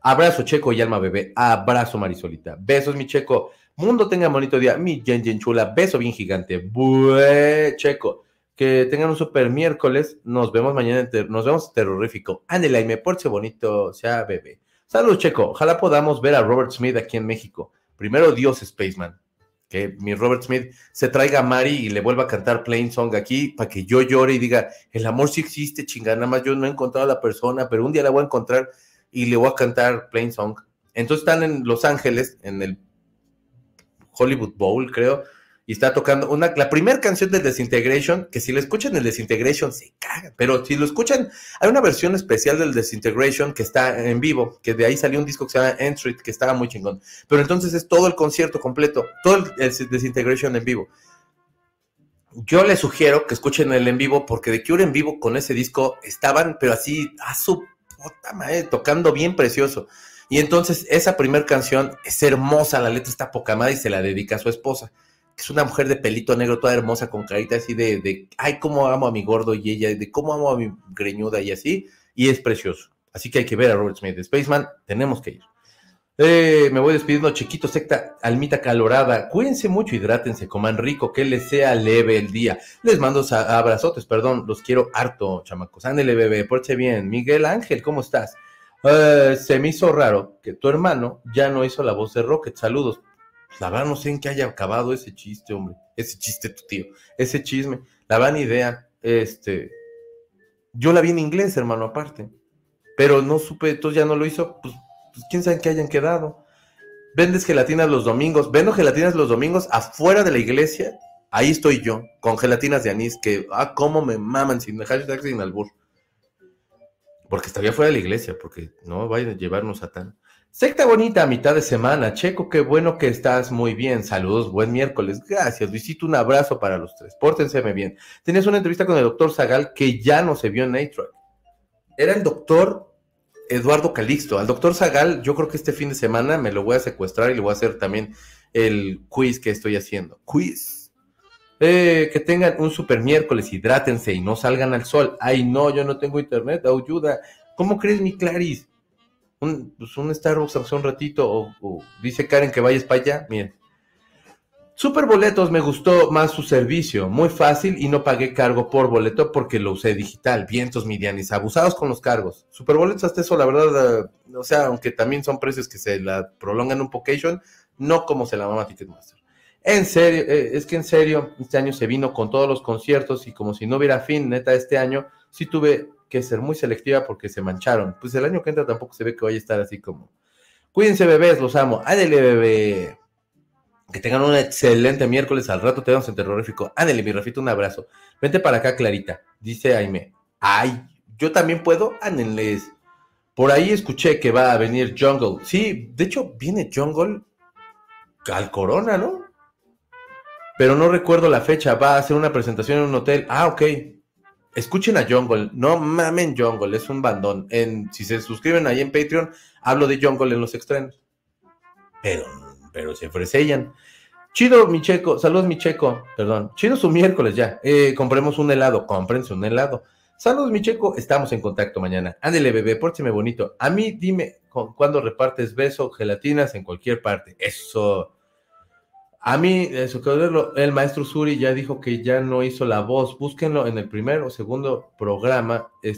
Abrazo, Checo y Alma Bebé. Abrazo, Marisolita. Besos, mi Checo. Mundo tenga bonito día. Mi Jen Jen chula. Beso bien gigante. Bue, checo. Que tengan un super miércoles. Nos vemos mañana. nos vemos terrorífico. Ándela y me porche bonito. Sea bebé. Salud, checo. Ojalá podamos ver a Robert Smith aquí en México. Primero Dios Spaceman. Que mi Robert Smith se traiga a Mari y le vuelva a cantar Plain Song aquí para que yo llore y diga, el amor sí existe, chingada, nada más yo no he encontrado a la persona, pero un día la voy a encontrar y le voy a cantar Plain Song. Entonces están en Los Ángeles, en el Hollywood Bowl, creo, y está tocando una, la primera canción del Desintegration, que si lo escuchan el Desintegration se caga, pero si lo escuchan, hay una versión especial del Desintegration que está en vivo, que de ahí salió un disco que se llama Entry, que estaba muy chingón. Pero entonces es todo el concierto completo, todo el, Desintegration en vivo. Yo les sugiero que escuchen el en vivo, porque de Cure en vivo con ese disco estaban, pero así, a su puta madre, tocando bien precioso. Y entonces esa primera canción es hermosa, la letra está poca madre y se la dedica a su esposa es una mujer de pelito negro, toda hermosa, con carita así de, de, ay, cómo amo a mi gordo y ella, de cómo amo a mi greñuda y así, y es precioso. Así que hay que ver a Robert Smith. Spaceman, tenemos que ir. Eh, me voy despidiendo, chiquito, secta, almita calorada. Cuídense mucho, hidrátense, coman rico, que les sea leve el día. Les mando abrazotes, perdón, los quiero harto, chamacos. Ándele, bebé, porche bien. Miguel Ángel, ¿cómo estás? Eh, se me hizo raro que tu hermano ya no hizo la voz de Rocket. Saludos. La verdad no sé en qué haya acabado ese chiste, hombre. Ese chiste, tu tío. Ese chisme. La van idea. Este. Yo la vi en inglés, hermano, aparte. Pero no supe, entonces ya no lo hizo. Pues, pues quién sabe en qué hayan quedado. Vendes gelatinas los domingos. Vendo gelatinas los domingos afuera de la iglesia. Ahí estoy yo, con gelatinas de anís, que, ah, cómo me maman sin hashtag sin albur. Porque estaría fuera de la iglesia, porque no vayan a llevarnos a tan. Secta bonita a mitad de semana. Checo, qué bueno que estás muy bien. Saludos, buen miércoles. Gracias, Luisito. Un abrazo para los tres. Pórtenseme bien. Tenías una entrevista con el doctor Zagal que ya no se vio en Nitro. Era el doctor Eduardo Calixto. Al doctor Zagal, yo creo que este fin de semana me lo voy a secuestrar y le voy a hacer también el quiz que estoy haciendo. Quiz. Eh, que tengan un super miércoles, hidrátense y no salgan al sol. Ay, no, yo no tengo internet, ayuda. ¿Cómo crees, mi Claris? un, pues un Starbucks hace un ratito, o, dice Karen que vayas para allá, miren. Super boletos, me gustó más su servicio, muy fácil y no pagué cargo por boleto porque lo usé digital. Vientos Midianis, abusados con los cargos. Super boletos hasta eso, la verdad, eh, o sea, aunque también son precios que se la prolongan un pocation, no como se la mama Ticketmaster. En serio, eh, es que en serio, este año se vino con todos los conciertos y como si no hubiera fin, neta, este año sí tuve que ser muy selectiva porque se mancharon. Pues el año que entra tampoco se ve que vaya a estar así como. Cuídense, bebés, los amo. Ándele, bebé. Que tengan un excelente miércoles. Al rato te damos en terrorífico. Ándele, mi Rafito, un abrazo. Vente para acá, Clarita. Dice Aime. Ay, yo también puedo. Ándenles. Por ahí escuché que va a venir Jungle. Sí, de hecho, viene Jungle al Corona, ¿no? Pero no recuerdo la fecha. Va a hacer una presentación en un hotel. Ah, ok. Escuchen a Jungle, no mamen Jungle, es un bandón. En, si se suscriben ahí en Patreon, hablo de Jungle en los extremos. Pero, pero se ofrecellan. Chido, mi checo, saludos, mi checo, perdón. Chido su miércoles ya. Eh, compremos un helado, cómprense un helado. Saludos, mi checo, estamos en contacto mañana. Ándele, bebé, pórteme bonito. A mí, dime, ¿cuándo repartes beso, gelatinas en cualquier parte? Eso. A mí, eso, el maestro Suri ya dijo que ya no hizo la voz. Búsquenlo en el primer o segundo programa de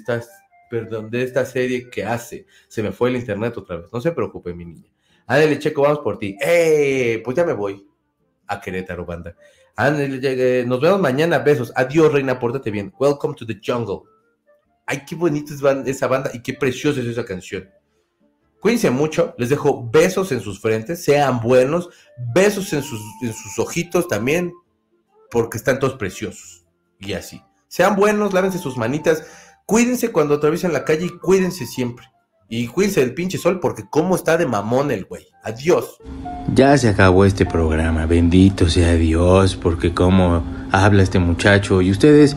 esta serie que hace. Se me fue el internet otra vez. No se preocupe, mi niña. Ándale, Checo, vamos por ti. ¡Eh! Pues ya me voy a Querétaro, banda. Ándale, nos vemos mañana. Besos. Adiós, reina, pórtate bien. Welcome to the jungle. Ay, qué bonita es esa banda y qué preciosa es esa canción. Cuídense mucho, les dejo besos en sus frentes, sean buenos, besos en sus, ojitos también, porque están todos preciosos. Y así. Sean buenos, lávense sus manitas, cuídense cuando atraviesen la calle y cuídense siempre. Y cuídense del pinche sol porque cómo está de mamón el güey. Adiós. Ya se acabó este programa, bendito sea Dios, porque cómo habla este muchacho y ustedes